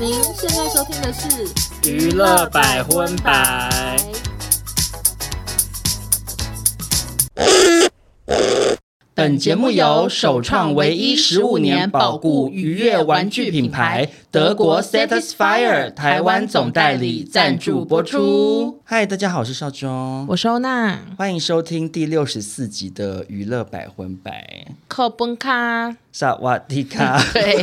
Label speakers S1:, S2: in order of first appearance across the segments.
S1: 您现在收听的是
S2: 娱乐百分百。本节目由首创唯一十五年保固愉悦玩具品牌德国 Satisfyer 台湾总代理赞助播出。嗨，大家好，我是邵中，
S1: 我是欧娜，
S2: 欢迎收听第六十四集的娱乐百分百。
S1: 扣本卡，
S2: 萨瓦迪卡，
S1: 对，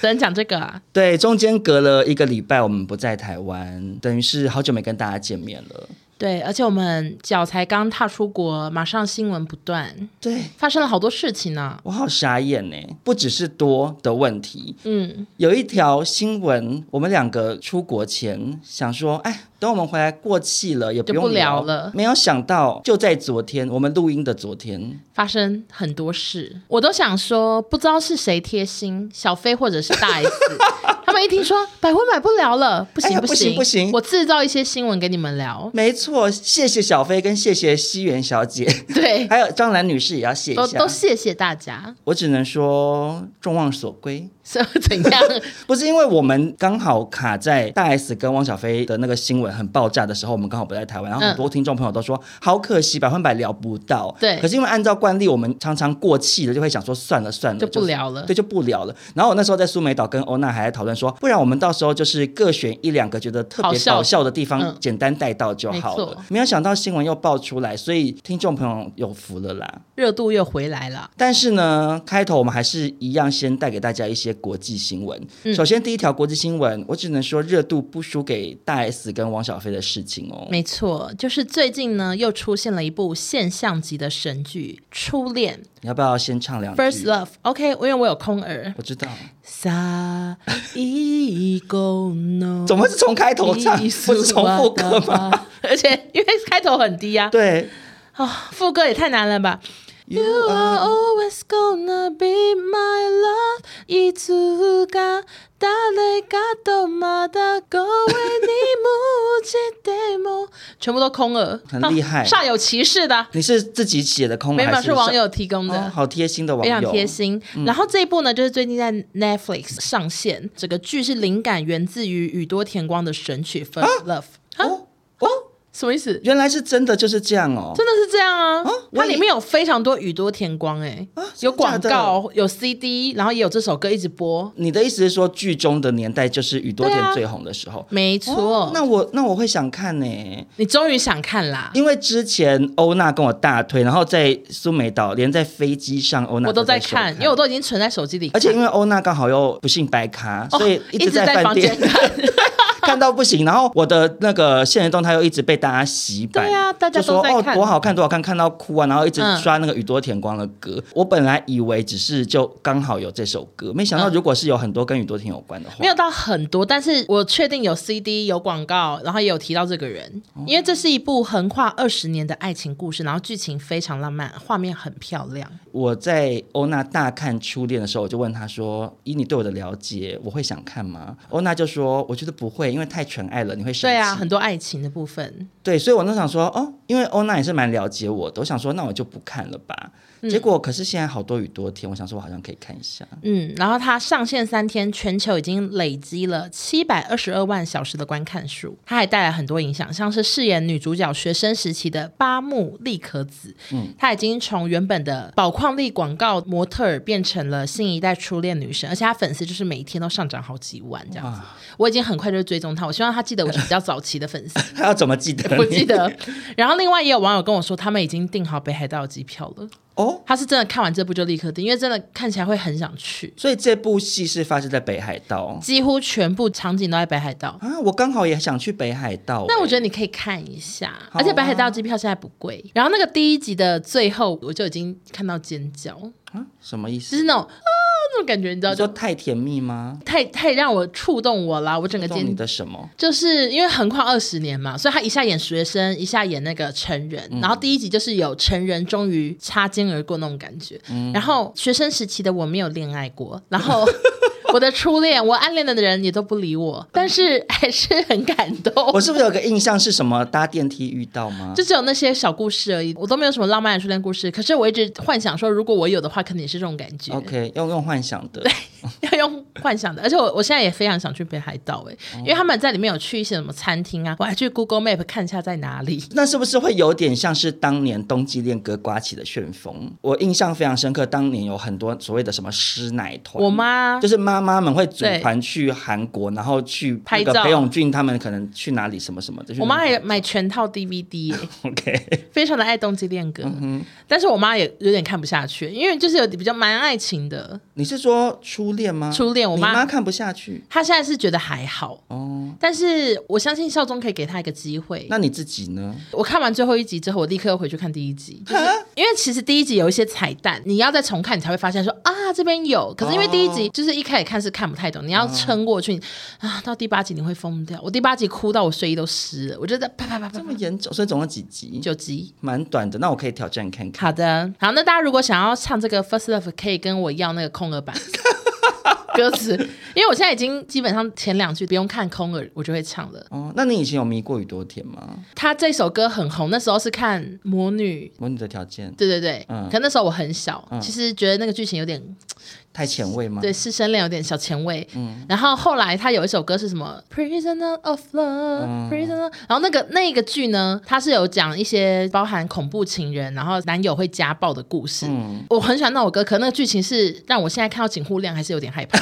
S1: 只能讲这个啊。
S2: 对，中间隔了一个礼拜，我们不在台湾，等于是好久没跟大家见面了。
S1: 对，而且我们脚才刚踏出国，马上新闻不断，
S2: 对，
S1: 发生了好多事情呢、啊。
S2: 我好傻眼呢，不只是多的问题，
S1: 嗯，
S2: 有一条新闻，我们两个出国前想说，哎。等我们回来过气了，也不用聊，
S1: 了。
S2: 没有想到，就在昨天，我们录音的昨天，
S1: 发生很多事。我都想说，不知道是谁贴心，小飞或者是大 S，他们一听说百分百不聊了，不行、哎、不行不行，我制造一些新闻给你们聊。
S2: 没错，谢谢小飞跟谢谢西元小姐，
S1: 对，
S2: 还有张兰女士也要谢一下，
S1: 都都谢谢大家。
S2: 我只能说，众望所归。
S1: 是怎样？
S2: 不是因为我们刚好卡在大 S 跟汪小菲的那个新闻很爆炸的时候，我们刚好不在台湾，然后很多听众朋友都说、嗯、好可惜，百分百聊不到。
S1: 对，
S2: 可是因为按照惯例，我们常常过气了，就会想说算了算了，
S1: 就不聊了。
S2: 对，就不聊了。然后我那时候在苏梅岛跟欧娜还在讨论说，不然我们到时候就是各选一两个觉得特别搞笑的地方，简单带到就好了。没有想到新闻又爆出来，所以听众朋友有福了啦，
S1: 热度又回来了。
S2: 但是呢，开头我们还是一样先带给大家一些国际新闻。首先，第一条国际新闻，我只能说热度不输给大 S 跟汪小菲的事情哦。
S1: 没错，就是最近呢，又出现了一部现象级的神剧《初恋》。
S2: 你要不要先唱两句
S1: ？First Love，OK，、okay, 因为我有空耳。
S2: 我知道。
S1: 撒一个 no，
S2: 怎么是从开头唱，不是从副歌吗？
S1: 而且因为开头很低啊。
S2: 对。
S1: 啊、哦，副歌也太难了吧。You are always gonna be my love，いつか谁かとまだ声に无知でも全部都空了，
S2: 很厉害，
S1: 煞有其事的。
S2: 你是自己写的空了，没有，
S1: 是网友提供的，
S2: 哦、好贴心的网友，
S1: 非常贴心。嗯、然后这一部呢，就是最近在 Netflix 上线，这个剧是灵感源自于宇多田光的神曲《First Love》。
S2: 哦哦。
S1: 什么意思？
S2: 原来是真的就是这样哦，
S1: 真的是这样啊！啊它里面有非常多宇多田光哎、啊，有广告，有 CD，然后也有这首歌一直播。
S2: 你的意思是说，剧中的年代就是宇多田最红的时候？
S1: 啊、没错、
S2: 哦。那我那我会想看呢。
S1: 你终于想看啦？
S2: 因为之前欧娜跟我大推，然后在苏梅岛，连在飞机上欧娜
S1: 我都在看，因为我都已经存在手机里。
S2: 而且因为欧娜刚好又不幸白卡，所以一直在饭店、哦、一直在房间看。看到不行，然后我的那个现实动态又一直被大家洗版，
S1: 对啊，大家
S2: 说哦多好看多好看，看到哭啊，然后一直刷那个宇多田光的歌。嗯、我本来以为只是就刚好有这首歌，没想到如果是有很多跟宇多田有关的话，
S1: 没有到很多，但是我确定有 CD 有广告，然后也有提到这个人，因为这是一部横跨二十年的爱情故事，然后剧情非常浪漫，画面很漂亮。
S2: 我在欧娜大看初恋的时候，我就问他说：“以你对我的了解，我会想看吗？”欧娜就说：“我觉得不会。”因为太纯爱了，你会生气。
S1: 对啊，很多爱情的部分。
S2: 对，所以我那想说，哦，因为欧娜也是蛮了解我的，我想说，那我就不看了吧。嗯、结果可是现在好多雨多天，我想说我好像可以看一下。
S1: 嗯，然后它上线三天，全球已经累积了七百二十二万小时的观看数。它还带来很多影响，像是饰演女主角学生时期的八木利可子，嗯，她已经从原本的宝矿力广告模特儿变成了新一代初恋女神，而且她粉丝就是每一天都上涨好几万这样子。我已经很快就追踪她，我希望她记得我是比较早期的粉丝。
S2: 她要怎么记得？
S1: 不记得。然后另外也有网友跟我说，他们已经订好北海道的机票了。
S2: 哦，
S1: 他是真的看完这部就立刻订，因为真的看起来会很想去。
S2: 所以这部戏是发生在北海道，
S1: 几乎全部场景都在北海道
S2: 啊！我刚好也想去北海道，
S1: 那我觉得你可以看一下，而且北海道机票现在不贵。然后那个第一集的最后，我就已经看到尖叫
S2: 啊！什么意思？
S1: 就是那种啊，那种感觉，你知道？就
S2: 太甜蜜吗？
S1: 太太让我触动我了，我整个尖。
S2: 你的什么？
S1: 就是因为横跨二十年嘛，所以他一下演学生，一下演那个成人，嗯、然后第一集就是有成人终于擦肩而过那种感觉。嗯、然后学生时期的我没有恋爱过，然后我的初恋，我暗恋的人你都不理我，但是还是很感动。
S2: 我是不是有个印象是什么搭电梯遇到吗？
S1: 就只有那些小故事而已，我都没有什么浪漫的初恋故事。可是我一直幻想说，如果我有的话，肯定是这种感觉。
S2: OK，要用幻想的。对
S1: 要用幻想的。而且我我现在也非常想去北海道哎、欸，因为他们在里面有去一些什么餐厅啊，我还去 Google Map 看一下在哪里。
S2: 那是不是会有点像是当年冬季恋歌刮起的旋风？我印象非常深刻，当年有很多所谓的什么师奶团，
S1: 我妈
S2: 就是妈妈们会组团去韩国，然后去拍照裴勇俊他们可能去哪里什么什么的。
S1: 我妈也买全套 DVD，OK，、
S2: 欸、
S1: 非常的爱冬季恋歌，嗯、但是我妈也有点看不下去，因为就是有比较蛮爱情的。
S2: 你是说初恋吗？
S1: 初恋，我妈
S2: 妈看不下去，
S1: 她现在是觉得还好哦，但是我相信少宗可以给她一个机会。
S2: 那你自己呢？
S1: 我看完最后一集之后，我立刻又回去看第一集，就是因为其实第一集有一些彩蛋，你要再重看，你才会发现说啊这边有。可是因为第一集就是一开始看是看不太懂，你要撑过去啊，到第八集你会疯掉。我第八集哭到我睡衣都湿了，我觉得啪啪啪啪，
S2: 这么严重，所以总共几集？
S1: 九集，蛮
S2: 短的。那我可以挑战看看。
S1: 好的，好，那大家如果想要唱这个 First Love，可以跟我要那个空耳版。歌词，因为我现在已经基本上前两句不用看空耳，我就会唱了。
S2: 哦，那你以前有迷过宇多田吗？
S1: 他这首歌很红，那时候是看《魔女
S2: 魔女的条件》。
S1: 对对对，嗯，可那时候我很小，嗯、其实觉得那个剧情有点
S2: 太前卫吗？
S1: 对，师生恋有点小前卫。嗯，然后后来他有一首歌是什么《Prisoner of Love》，嗯，Prisoner，然后那个那个剧呢，他是有讲一些包含恐怖情人，然后男友会家暴的故事。嗯，我很喜欢那首歌，可那个剧情是让我现在看到锦户亮还是有点害怕。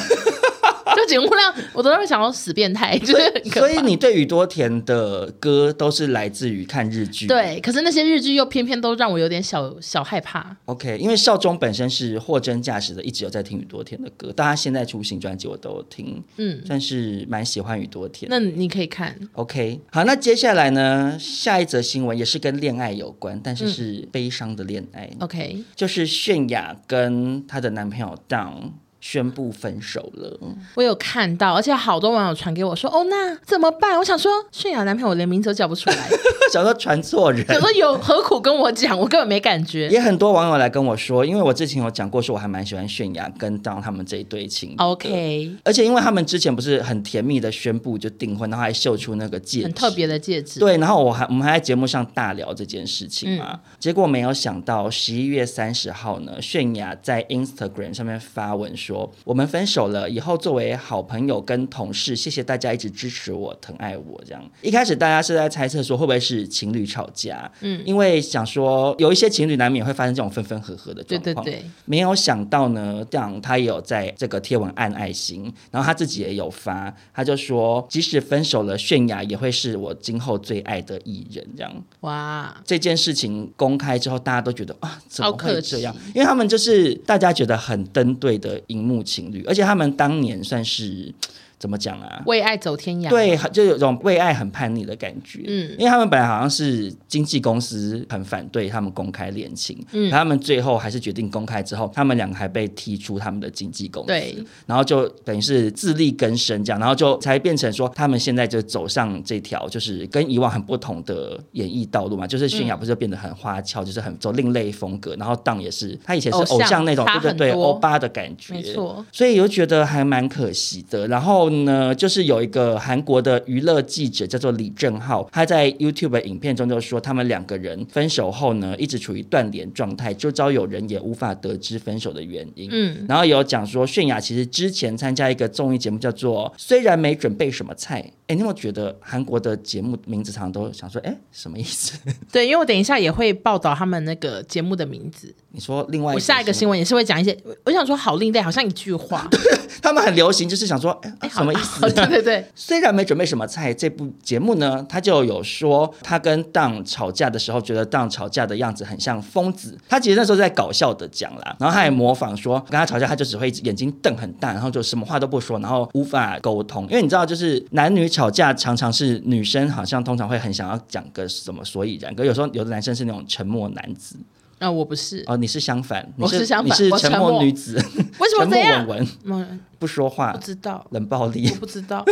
S1: 就景物量，我都会想要死变态，就是。
S2: 所以你对宇多田的歌都是来自于看日剧。
S1: 对，可是那些日剧又偏偏都让我有点小小害怕。
S2: OK，因为少中本身是货真价实的，一直有在听宇多田的歌，但他现在出新专辑我都有听，嗯，算是蛮喜欢宇多田。
S1: 那你可以看。
S2: OK，好，那接下来呢，下一则新闻也是跟恋爱有关，但是是悲伤的恋爱。
S1: 嗯、OK，
S2: 就是泫雅跟她的男朋友 Dawn 宣布分手了，
S1: 我有看到，而且好多网友传给我说：“哦，那怎么办？”我想说，泫雅男朋友我连名字都叫不出来，
S2: 想说传错人，
S1: 想说有何苦跟我讲，我根本没感觉。
S2: 也很多网友来跟我说，因为我之前有讲过，说我还蛮喜欢泫雅跟 Dawn 他们这一对情。
S1: OK，
S2: 而且因为他们之前不是很甜蜜的宣布就订婚，然后还秀出那个戒指，
S1: 很特别的戒指。
S2: 对，然后我还我们还在节目上大聊这件事情嘛，嗯、结果没有想到十一月三十号呢，泫雅在 Instagram 上面发文说，我们分手。了以后，作为好朋友跟同事，谢谢大家一直支持我、疼爱我。这样一开始大家是在猜测说会不会是情侣吵架，嗯，因为想说有一些情侣难免会发生这种分分合合的状况。对对对，没有想到呢，这样他也有在这个贴文按爱心，然后他自己也有发，他就说即使分手了，泫雅也会是我今后最爱的艺人。这样哇，这件事情公开之后，大家都觉得啊，怎么会这样？因为他们就是大家觉得很登对的荧幕情侣，而且。他们当年算是。怎么讲啊？
S1: 为爱走天涯，
S2: 对，就有种为爱很叛逆的感觉。嗯，因为他们本来好像是经纪公司很反对他们公开恋情，嗯，他们最后还是决定公开之后，他们两个还被踢出他们的经纪公司，对，然后就等于是自力更生这样，然后就才变成说他们现在就走上这条就是跟以往很不同的演艺道路嘛，就是泫雅不是就变得很花俏，嗯、就是很走另类风格，然后 Dawn 也是他以前是偶像那种，对对对，欧巴的感觉，没错，所以又觉得还蛮可惜的，然后。呢，就是有一个韩国的娱乐记者叫做李正浩，他在 YouTube 影片中就说，他们两个人分手后呢，一直处于断联状态，周遭有人也无法得知分手的原因。嗯，然后有讲说，泫雅其实之前参加一个综艺节目叫做《虽然没准备什么菜》。哎，你有没有觉得韩国的节目名字常常都想说，哎，什么意思？
S1: 对，因为我等一下也会报道他们那个节目的名字。
S2: 你说另外
S1: 我下一个新闻也是会讲一些，我想说好另类，好像一句话。
S2: 他们很流行，就是想说，哎，什么意思？
S1: 对 对对。
S2: 虽然没准备什么菜，这部节目呢，他就有说，他跟 Dawn 吵架的时候，觉得 Dawn 吵架的样子很像疯子。他其实那时候在搞笑的讲啦，然后他还模仿说，跟他吵架，他就只会眼睛瞪很大，然后就什么话都不说，然后无法沟通。因为你知道，就是男女。吵架常常是女生，好像通常会很想要讲个什么所以然，可有时候有的男生是那种沉默男子。
S1: 啊，我不是
S2: 哦，你是相反，
S1: 你是相反，
S2: 你是沉默女子，
S1: 为什么这样？
S2: 沉默稳稳，不说话，
S1: 不知道，
S2: 冷暴力，
S1: 我不知道。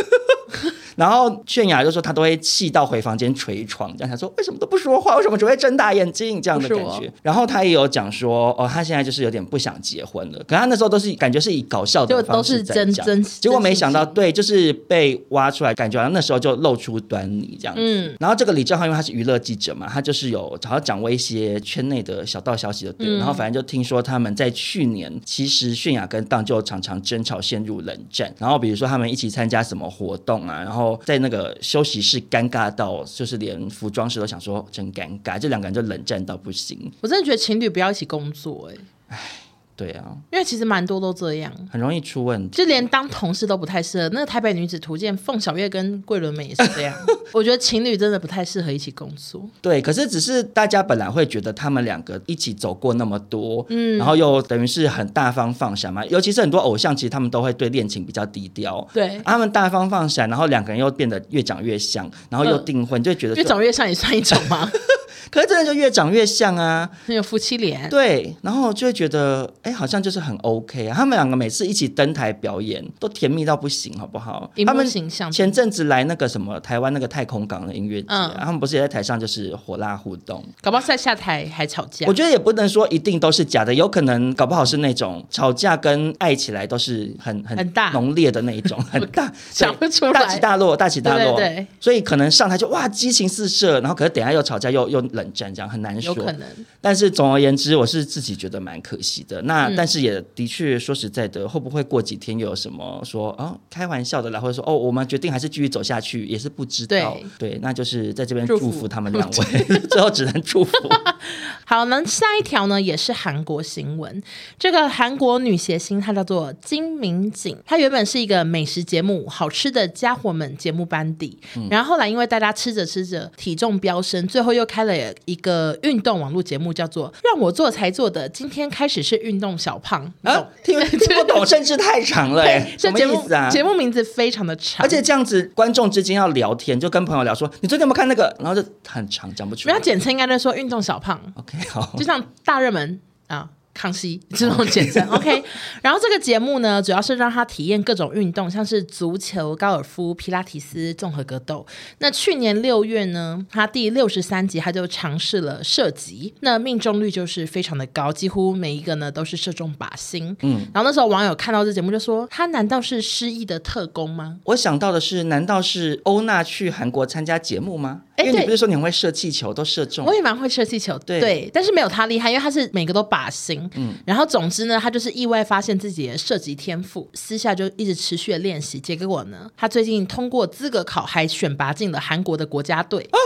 S2: 然后泫雅就说她都会气到回房间捶床，这样她说为什么都不说话，为什么只会睁大眼睛这样的感觉。然后她也有讲说，哦，她现在就是有点不想结婚了。可她那时候都是感觉是以搞笑的方式在讲，真真结果没想到，对，就是被挖出来，感觉好像那时候就露出端倪这样子。嗯，然后这个李正浩因为他是娱乐记者嘛，他就是有好像掌握一些圈内的小道消息的，对。嗯、然后反正就听说他们在去年其实泫雅跟当就常常争吵，陷入冷战。然后比如说他们一起参加什么活动啊，然后在那个休息室尴尬到就是连服装师都想说真尴尬，这两个人就冷战到不行。
S1: 我真的觉得情侣不要一起工作，欸，哎，哎。
S2: 对啊，
S1: 因为其实蛮多都这样，
S2: 很容易出问题，
S1: 就连当同事都不太适合。那个台北女子图鉴，凤小月跟桂纶镁也是这样。我觉得情侣真的不太适合一起工作。
S2: 对，可是只是大家本来会觉得他们两个一起走过那么多，嗯，然后又等于是很大方放下嘛。尤其是很多偶像，其实他们都会对恋情比较低调。
S1: 对，
S2: 他们大方放下，然后两个人又变得越长越像，然后又订婚，呃、就觉得
S1: 越长越像也算一种吗？
S2: 可是真的就越长越像啊，
S1: 很有夫妻脸。
S2: 对，然后就会觉得，哎，好像就是很 OK 啊。他们两个每次一起登台表演，都甜蜜到不行，好不好？他们前阵子来那个什么台湾那个太空港的音乐节，嗯，他们不是也在台上就是火辣互动，
S1: 搞不好在下台还吵架。
S2: 我觉得也不能说一定都是假的，有可能搞不好是那种吵架跟爱起来都是很很很大浓烈的那一种，很大
S1: 想不出来，
S2: 大起大落，大起大落。对，对，所以可能上台就哇激情四射，然后可是等下又吵架又又。冷战这样很难说，
S1: 有可能。
S2: 但是总而言之，我是自己觉得蛮可惜的。那、嗯、但是也的确说实在的，会不会过几天又有什么说哦开玩笑的啦，或者说哦我们决定还是继续走下去，也是不知道。对，对，那就是在这边祝福他们两位，最后只能祝福。
S1: 好，那下一条呢也是韩国新闻。这个韩国女谐星她叫做金敏景，她原本是一个美食节目《好吃的家伙们》节目班底，嗯、然后后来因为大家吃着吃着体重飙升，最后又开了一个运动网络节目，叫做《让我做才做的》，今天开始是运动小胖
S2: 啊，听听不懂，甚至太长了，什么意思啊？
S1: 节目名字非常的长，
S2: 而且这样子观众之间要聊天，就跟朋友聊说，你最近有没有看那个？然后就很长，讲不出来。
S1: 不要简称，应该在说运动小胖。
S2: OK，好，
S1: 就像大热门啊。康熙这种简称，OK。然后这个节目呢，主要是让他体验各种运动，像是足球、高尔夫、皮拉提斯、综合格斗。那去年六月呢，他第六十三集他就尝试了射击，那命中率就是非常的高，几乎每一个呢都是射中靶心。嗯，然后那时候网友看到这节目就说：“他难道是失忆的特工吗？”
S2: 我想到的是，难道是欧娜去韩国参加节目吗？因为你不是说你很会射气球，都射中。
S1: 我也蛮会射气球，对，对，但是没有他厉害，因为他是每个都靶心。嗯，然后总之呢，他就是意外发现自己的射击天赋，私下就一直持续的练习。结果呢，他最近通过资格考，还选拔进了韩国的国家队。
S2: 哦，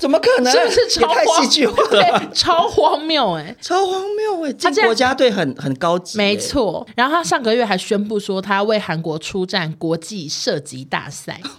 S2: 怎么可能？
S1: 是不是超
S2: 太戏剧化了？
S1: 超荒谬哎、欸，
S2: 超荒谬哎、欸！进国家队很很高级、欸，
S1: 没错。然后他上个月还宣布说，他要为韩国出战国际射击大赛。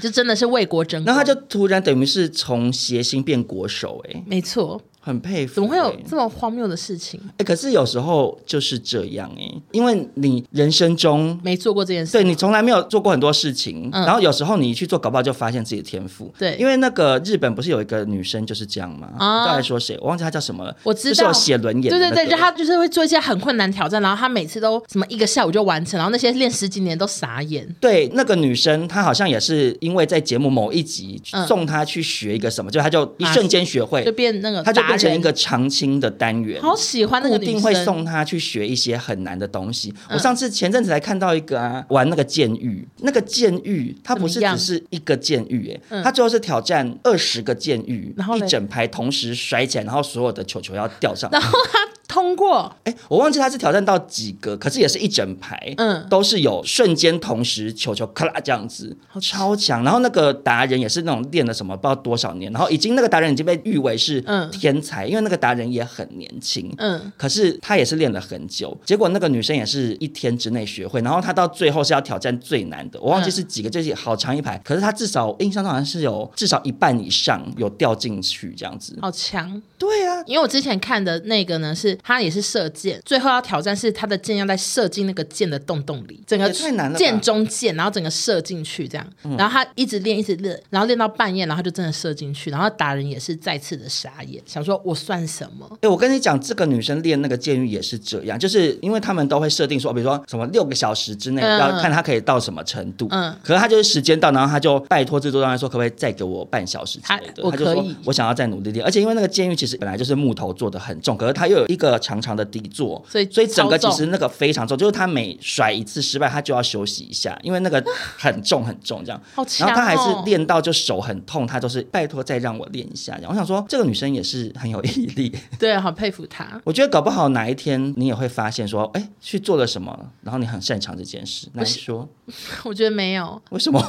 S1: 就真的是为国争光，
S2: 然后他就突然等于是从谐星变国手，哎，
S1: 没错。
S2: 很佩服，
S1: 怎么会有这么荒谬的事情？
S2: 哎，可是有时候就是这样哎，因为你人生中
S1: 没做过这件事，
S2: 对，你从来没有做过很多事情，然后有时候你一去做，搞不好就发现自己的天赋。对，因为那个日本不是有一个女生就是这样吗？啊，大概说谁？我忘记她叫什么了。
S1: 我知道，
S2: 就是有写轮眼。
S1: 对对对，就她就是会做一些很困难挑战，然后她每次都什么一个下午就完成，然后那些练十几年都傻眼。
S2: 对，那个女生她好像也是因为在节目某一集送她去学一个什么，就她就一瞬间学会，就变那个，她就变成一个常青的单元，
S1: 好喜欢那个女生，
S2: 一定会送他去学一些很难的东西。嗯、我上次前阵子才看到一个啊，玩那个监狱，那个监狱它不是只是一个监狱，哎、嗯，它最后是挑战二十个监狱，然后一整排同时甩起来，然后所有的球球要掉上来，
S1: 然后他。通过，
S2: 哎，我忘记他是挑战到几个，可是也是一整排，嗯，都是有瞬间同时球球咔啦这样子，超强。然后那个达人也是那种练了什么不知道多少年，然后已经那个达人已经被誉为是天才，嗯、因为那个达人也很年轻，嗯，可是他也是练了很久。结果那个女生也是一天之内学会，然后他到最后是要挑战最难的，我忘记是几个，就是好长一排，可是他至少印象中好像是有至少一半以上有掉进去这样子，
S1: 好强。
S2: 对啊，
S1: 因为我之前看的那个呢是。他也是射箭，最后要挑战是他的箭要在射进那个箭的洞洞里，整个箭中箭，然后整个射进去这样。然后他一直练，一直练，然后练到半夜，然后他就真的射进去，然后达人也是再次的傻眼，想说我算什么？
S2: 哎，我跟你讲，这个女生练那个剑狱也是这样，就是因为他们都会设定说，比如说什么六个小时之内要看她可以到什么程度。嗯。可是他就是时间到，然后他就拜托制作单位说，可不可以再给我半小时之类的？他，他就说我想要再努力练，而且因为那个监狱其实本来就是木头做的很重，可是他又有一个长长的底座，所以所以整个其实那个非常重，就是他每甩一次失败，他就要休息一下，因为那个 很重很重这样。好强哦。然后他还是练到就手很痛，他都是拜托再让我练一下。我想说，这个女生也是很有毅力，
S1: 对，好佩服她。
S2: 我觉得搞不好哪一天你也会发现说，哎，去做了什么，然后你很擅长这件事。那你说？
S1: 我觉得没有。
S2: 为什么？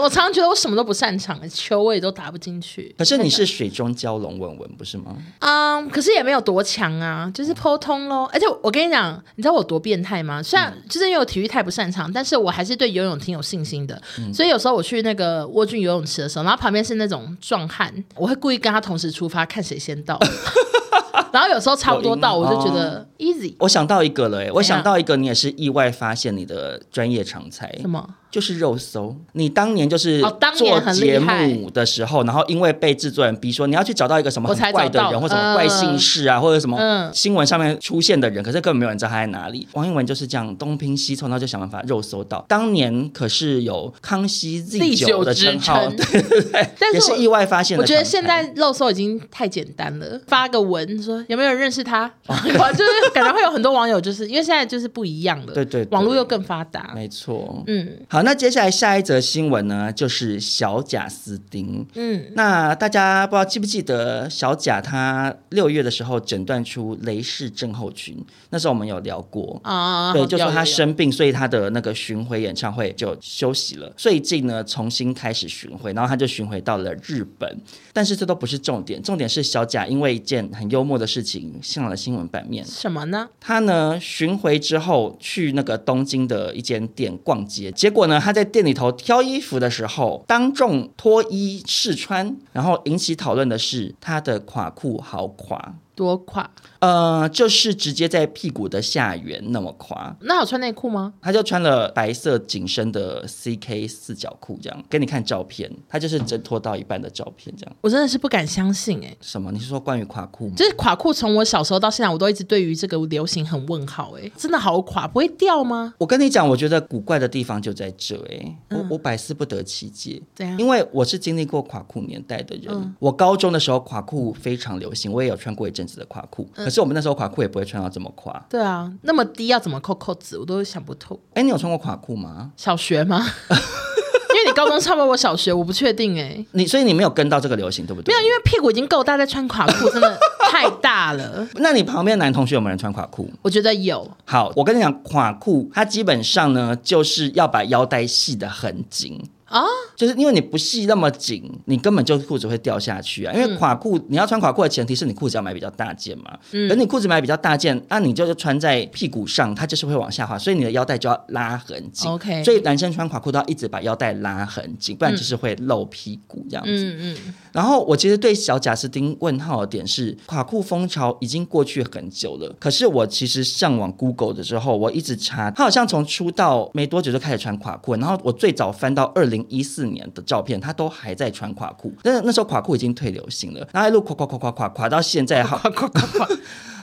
S1: 我常常觉得我什么都不擅长，球我也都打不进去。
S2: 可是你是水中蛟龙文文不是吗？
S1: 嗯，可是也没有多强啊，就是普通喽。而且我跟你讲，你知道我多变态吗？虽然就是因为我体育太不擅长，但是我还是对游泳挺有信心的。嗯、所以有时候我去那个沃郡游泳池的时候，然后旁边是那种壮汉，我会故意跟他同时出发，看谁先到。然后有时候差不多到，我就觉得 easy。
S2: 我想到一个了，哎，我想到一个，你也是意外发现你的专业常才。
S1: 什么？
S2: 就是肉搜，你当年就是做节目的时候，然后因为被制作人逼说你要去找到一个什么很怪的人，或什么怪姓氏啊，或者什么新闻上面出现的人，可是根本没有人知道他在哪里。王一文就是这样东拼西凑，然后就想办法肉搜到。当年可是有康熙 Z 九的称号，对对对，也是意外发现的。
S1: 我觉得现在肉搜已经太简单了，发个文说有没有人认识他，就是感觉会有很多网友，就是因为现在就是不一样了，对对，网络又更发达，
S2: 没错，嗯，好。那接下来下一则新闻呢，就是小贾斯汀。嗯，那大家不知道记不记得小贾他六月的时候诊断出雷氏症候群，那时候我们有聊过啊，对，就说他生病，所以他的那个巡回演唱会就休息了。最近呢，重新开始巡回，然后他就巡回到了日本。但是这都不是重点，重点是小贾因为一件很幽默的事情上了新闻版面。
S1: 什么呢？
S2: 他呢巡回之后去那个东京的一间店逛街，结果呢他在店里头挑衣服的时候，当众脱衣试穿，然后引起讨论的是他的垮裤好垮。
S1: 多垮？
S2: 呃，就是直接在屁股的下缘那么垮。
S1: 那有穿内裤吗？
S2: 他就穿了白色紧身的 CK 四角裤，这样给你看照片。他就是只脱到一半的照片，这样。
S1: 我真的是不敢相信哎、欸。
S2: 什么？你是说关于垮裤吗？
S1: 就是垮裤，从我小时候到现在，我都一直对于这个流行很问号哎、欸。真的好垮，不会掉吗？
S2: 我跟你讲，我觉得古怪的地方就在这哎、欸。我、嗯、我百思不得其解。
S1: 对啊。
S2: 因为我是经历过垮裤年代的人。嗯、我高中的时候垮裤非常流行，我也有穿过一阵子的垮裤。可是我们那时候垮裤也不会穿到这么垮。
S1: 对啊，那么低要怎么扣扣子，我都想不透。
S2: 哎，你有穿过垮裤吗？
S1: 小学吗？因为你高中差不多我小学，我不确定哎。
S2: 你所以你没有跟到这个流行，对不对？
S1: 没有，因为屁股已经够大，再穿垮裤真的太大了。
S2: 那你旁边男同学有没有人穿垮裤？
S1: 我觉得有。
S2: 好，我跟你讲，垮裤它基本上呢，就是要把腰带系得很紧。啊，就是因为你不系那么紧，你根本就裤子会掉下去啊。因为垮裤，你要穿垮裤的前提是你裤子要买比较大件嘛。嗯，等你裤子买比较大件，那你就是穿在屁股上，它就是会往下滑，所以你的腰带就要拉很紧。OK，所以男生穿垮裤都要一直把腰带拉很紧，不然就是会露屁股这样子。嗯嗯。然后我其实对小贾斯汀问号的点是，垮裤风潮已经过去很久了，可是我其实上网 Google 的时候，我一直查，他好像从出道没多久就开始穿垮裤，然后我最早翻到二零。一四年的照片，他都还在穿垮裤，那那时候垮裤已经退流行了，然后一路垮垮垮垮垮垮到现在，好垮垮垮。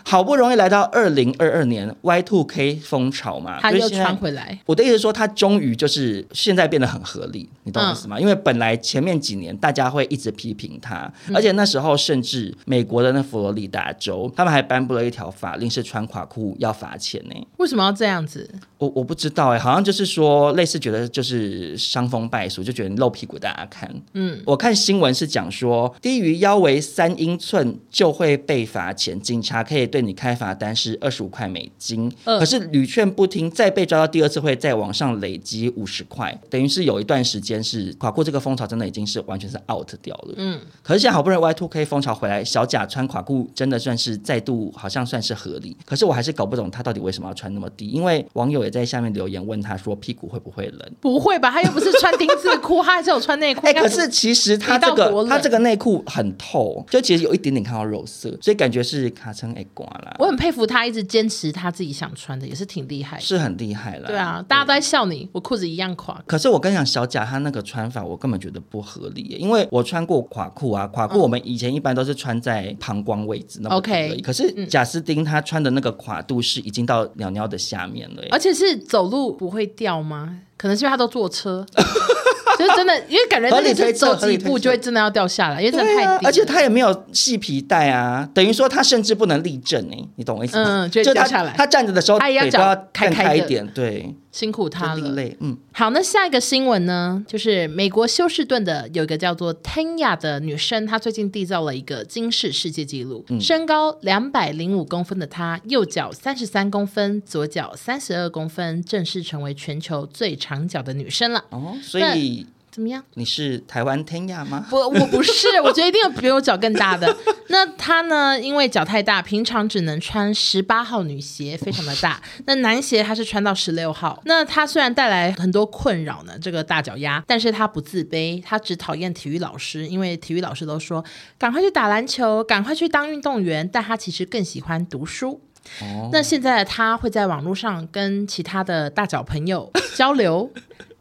S2: 好不容易来到二零二二年 Y two K 风潮嘛，
S1: 他又穿回来。
S2: 我的意思是说，他终于就是现在变得很合理，你懂我意思吗？嗯、因为本来前面几年大家会一直批评他，嗯、而且那时候甚至美国的那佛罗里达州，他们还颁布了一条法令，是穿垮裤要罚钱呢。
S1: 为什么要这样子？
S2: 我我不知道哎，好像就是说类似觉得就是伤风败俗，就觉得你露屁股大家看。嗯，我看新闻是讲说低于腰围三英寸就会被罚钱，警察可以对。对你开罚单是二十五块美金，可是屡劝不听，再被抓到第二次会再往上累积五十块，等于是有一段时间是垮裤这个风潮真的已经是完全是 out 掉了。嗯，可是现在好不容易 Y Two K 风潮回来，小贾穿垮裤真的算是再度好像算是合理，可是我还是搞不懂他到底为什么要穿那么低，因为网友也在下面留言问他说屁股会不会冷？
S1: 不会吧，他又不是穿丁字裤，他还是有穿内裤。
S2: 哎、欸，可是其实他这个他这个内裤很透，就其实有一点点看到肉色，所以感觉是卡称哎瓜啦。
S1: 我很佩服他一直坚持他自己想穿的，也是挺厉害，
S2: 是很厉害了。
S1: 对啊，大家都在笑你，我裤子一样垮。
S2: 可是我跟你讲，小贾他那个穿法，我根本觉得不合理，因为我穿过垮裤啊，垮裤我们以前一般都是穿在膀胱位置，那 OK。可是贾斯汀他穿的那个垮度是已经到鸟鸟的下面了，
S1: 而且是走路不会掉吗？可能是因为他都坐车。就是真的，因为感觉那里走几步就会真的要掉下来，因为真的太低，啊。
S2: 而且他也没有系皮带啊，等于说他甚至不能立正哎，你懂我意思吗？
S1: 嗯，就掉下来。
S2: 他站着的时候，他也要脚开开一点，对，
S1: 辛苦他了。
S2: 累，嗯。
S1: 好，那下一个新闻呢，就是美国休士顿的有一个叫做 Tanya 的女生，她最近缔造了一个金氏世界纪录，嗯、身高两百零五公分的她，右脚三十三公分，左脚三十二公分，正式成为全球最长脚的女生了。
S2: 哦，所以。
S1: 怎么样？
S2: 你是台湾 Tanya 吗？
S1: 不，我不是，我觉得一定有比我脚更大的。那他呢？因为脚太大，平常只能穿十八号女鞋，非常的大。那男鞋他是穿到十六号。那他虽然带来很多困扰呢，这个大脚丫，但是他不自卑，他只讨厌体育老师，因为体育老师都说赶快去打篮球，赶快去当运动员，但他其实更喜欢读书。哦。那现在他会在网络上跟其他的大脚朋友 交流。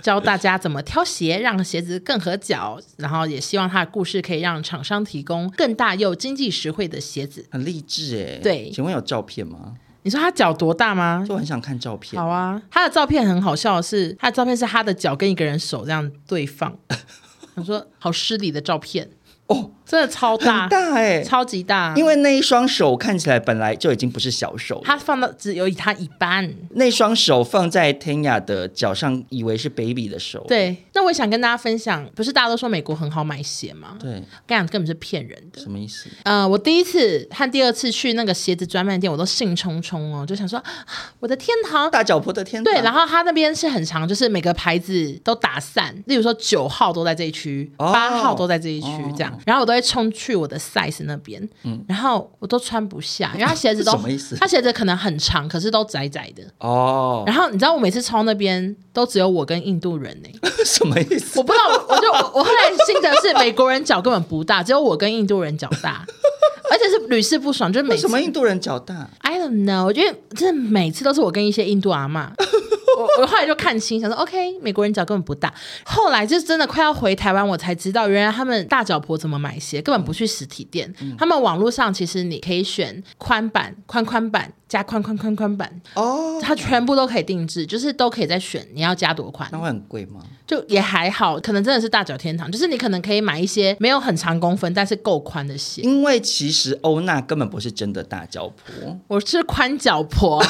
S1: 教大家怎么挑鞋，让鞋子更合脚，然后也希望他的故事可以让厂商提供更大又经济实惠的鞋子。
S2: 很励志哎！
S1: 对，
S2: 请问有照片吗？
S1: 你说他脚多大吗？
S2: 就很想看照片。
S1: 好啊，他的照片很好笑的是，他的照片是他的脚跟一个人手这样对放。他说好失礼的照片。哦，真的超大，
S2: 大哎，
S1: 超级大。
S2: 因为那一双手看起来本来就已经不是小手，
S1: 他放到只有他一半。
S2: 那双手放在 Tanya 的脚上，以为是 baby 的手。
S1: 对，那我想跟大家分享，不是大家都说美国很好买鞋吗？
S2: 对，
S1: 跟你讲根本是骗人的。
S2: 什么意思？
S1: 呃，我第一次和第二次去那个鞋子专卖店，我都兴冲冲哦，就想说，我的天堂，
S2: 大脚婆的天堂。
S1: 对，然后他那边是很长，就是每个牌子都打散，例如说九号都在这一区，八号都在这一区，这样，然后我都会冲。去我的 size 那边，嗯，然后我都穿不下，因为他鞋子都
S2: 什么意思？
S1: 他鞋子可能很长，可是都窄窄的哦。然后你知道我每次冲那边都只有我跟印度人呢，
S2: 什么意思？
S1: 我不知道，我就我，我后来心得是美国人脚根本不大，只有我跟印度人脚大，而且是屡试不爽，就是每次
S2: 什么印度人脚大
S1: ？I don't know，我觉得真的每次都是我跟一些印度阿嬷。我我后来就看清，想说 OK，美国人脚根本不大。后来就真的快要回台湾，我才知道原来他们大脚婆怎么买鞋，根本不去实体店。嗯、他们网络上其实你可以选宽版、宽宽版加宽宽宽宽版哦，它全部都可以定制，就是都可以再选你要加多宽。
S2: 那会很贵吗？
S1: 就也还好，可能真的是大脚天堂，就是你可能可以买一些没有很长公分，但是够宽的鞋。
S2: 因为其实欧娜根本不是真的大脚婆，
S1: 我是宽脚婆。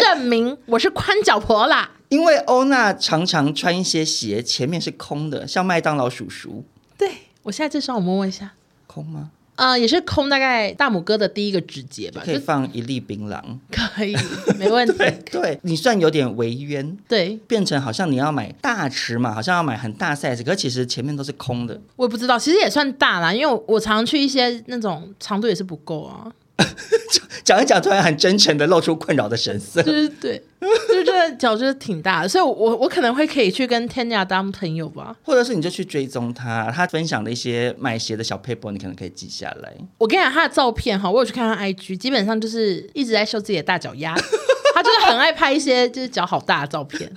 S1: 证明我是宽脚婆啦，
S2: 因为欧娜常常穿一些鞋，前面是空的，像麦当劳叔叔。
S1: 对，我现在这双，我摸摸一下，
S2: 空吗？
S1: 啊、呃，也是空，大概大拇哥的第一个指节吧。
S2: 可以放一粒槟榔，
S1: 可以，没问题。
S2: 对，对你算有点违冤，
S1: 对，
S2: 变成好像你要买大尺码，好像要买很大 size，可是其实前面都是空的。
S1: 我也不知道，其实也算大啦，因为，我常去一些那种长度也是不够啊。
S2: 讲一讲，突然很真诚的露出困扰的神色。
S1: 对对对，就是这个脚就是挺大的，所以我，我我可能会可以去跟 Tanya 当朋友吧，
S2: 或者是你就去追踪他，他分享的一些买鞋的小 paper，，你可能可以记下来。
S1: 我跟你讲，他的照片哈，我有去看他 IG，基本上就是一直在秀自己的大脚丫，他就是很爱拍一些就是脚好大的照片。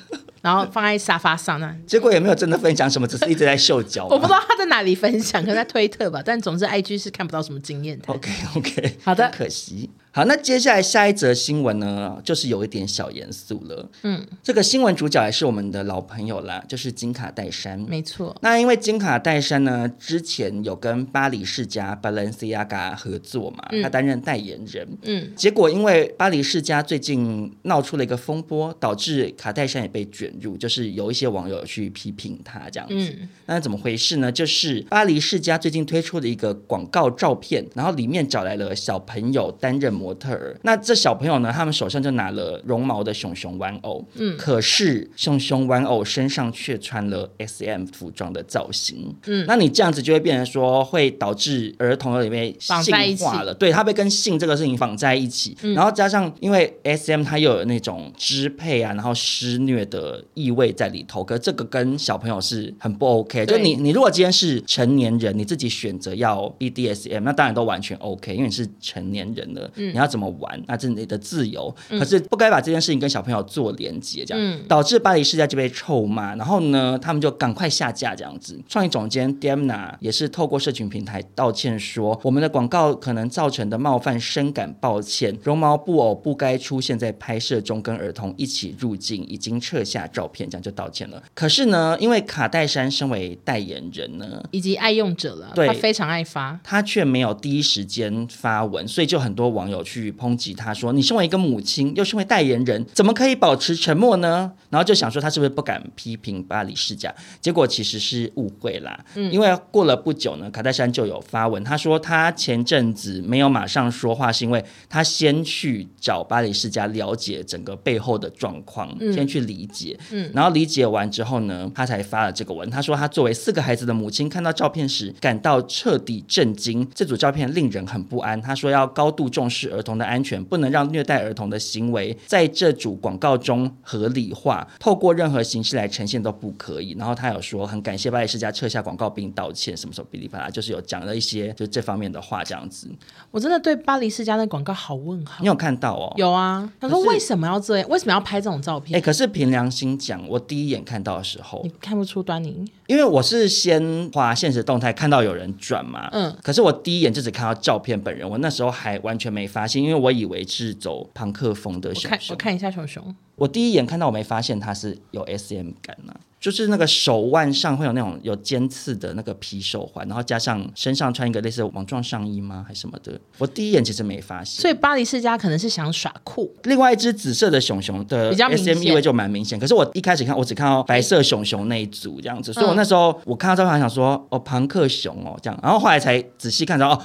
S1: 然后放在沙发上那，
S2: 结果也没有真的分享什么，只是一直在秀脚。
S1: 我不知道他在哪里分享，可能在推特吧。但总之，IG 是看不到什么经验的。
S2: OK OK，
S1: 好的，
S2: 可惜。好，那接下来下一则新闻呢，就是有一点小严肃了。嗯，这个新闻主角也是我们的老朋友啦，就是金卡戴珊。
S1: 没错。
S2: 那因为金卡戴珊呢，之前有跟巴黎世家 Balenciaga 合作嘛，他担任代言人。嗯。结果因为巴黎世家最近闹出了一个风波，导致卡戴珊也被卷入，就是有一些网友去批评他这样子。嗯。那怎么回事呢？就是巴黎世家最近推出了一个广告照片，然后里面找来了小朋友担任。模特儿。那这小朋友呢，他们手上就拿了绒毛的熊熊玩偶，嗯，可是熊熊玩偶身上却穿了 SM 服装的造型，嗯，那你这样子就会变成说，会导致儿童的里面性化了，对，他被跟性这个事情绑在一起，嗯、然后加上因为 SM 它又有那种支配啊，然后施虐的意味在里头，可是这个跟小朋友是很不 OK，就你你如果今天是成年人，你自己选择要 BDSM，那当然都完全 OK，因为你是成年人了，嗯、你要怎么玩，那这是你的自由，嗯、可是不该把这件事情跟小朋友做连接，这样、嗯、导致巴黎世家就被臭骂，然后呢，他们就赶快下架这样子。创意总监 Demna 也是透过社群平台道歉说，我们的广告可能造成的冒犯深感抱歉，绒毛布偶不该出现在拍摄中，跟儿童一起入境，已经撤下照片，这样就道歉了。可是呢，因为卡戴珊身为代言人呢，
S1: 以及爱用者了，对他非常爱发，
S2: 他却没有第一时间发文，所以就很多网友去抨击他说：“你身为一个母亲，又身为代言人，怎么可以保持沉默呢？”然后就想说他是不是不敢批评巴黎世家？结果其实是误会啦。嗯，因为过了不久呢，卡戴珊就有发文，他说他前阵子没有马上说话，是因为他先去找巴黎世家了解整个背后的状况，嗯、先去理解。嗯，然后理解完之后呢，他才发了这个文。他说他作为四个孩子的母亲，看到照片时感到彻底震惊。这组照片令人很不安。他说要高度重视儿童的安全，不能让虐待儿童的行为在这组广告中合理化，透过任何形式来呈现都不可以。然后他有说很感谢巴黎世家撤下广告并道歉，什么时候哔哩吧啦，就是有讲了一些就这方面的话这样子。
S1: 我真的对巴黎世家的广告好问号。
S2: 你有看到哦？
S1: 有啊。他说为什么要这样？为什么要拍这种照片？
S2: 哎，可是凭良心讲，我第一眼看到的时候，
S1: 你看不出端倪，
S2: 因为我是先花现实动态看到有人转嘛。嗯。可是我第一眼就只看到照片本人，我那时候还完全没发现，因为我以为是走朋克风的熊熊。
S1: 我看，我看一下熊熊。
S2: 我第一眼看到，我没发现它是有 SM 感呢、啊，就是那个手腕上会有那种有尖刺的那个皮手环，然后加上身上穿一个类似网状上衣吗，还是什么的？我第一眼其实没发现。
S1: 所以巴黎世家可能是想耍酷。
S2: 另外一只紫色的熊熊的 SM 意味就蛮明显，可是我一开始看，我只看到白色熊熊那一组这样子，所以我那时候我看到照片还想说，哦，朋克熊哦这样，然后后来才仔细看到，哦，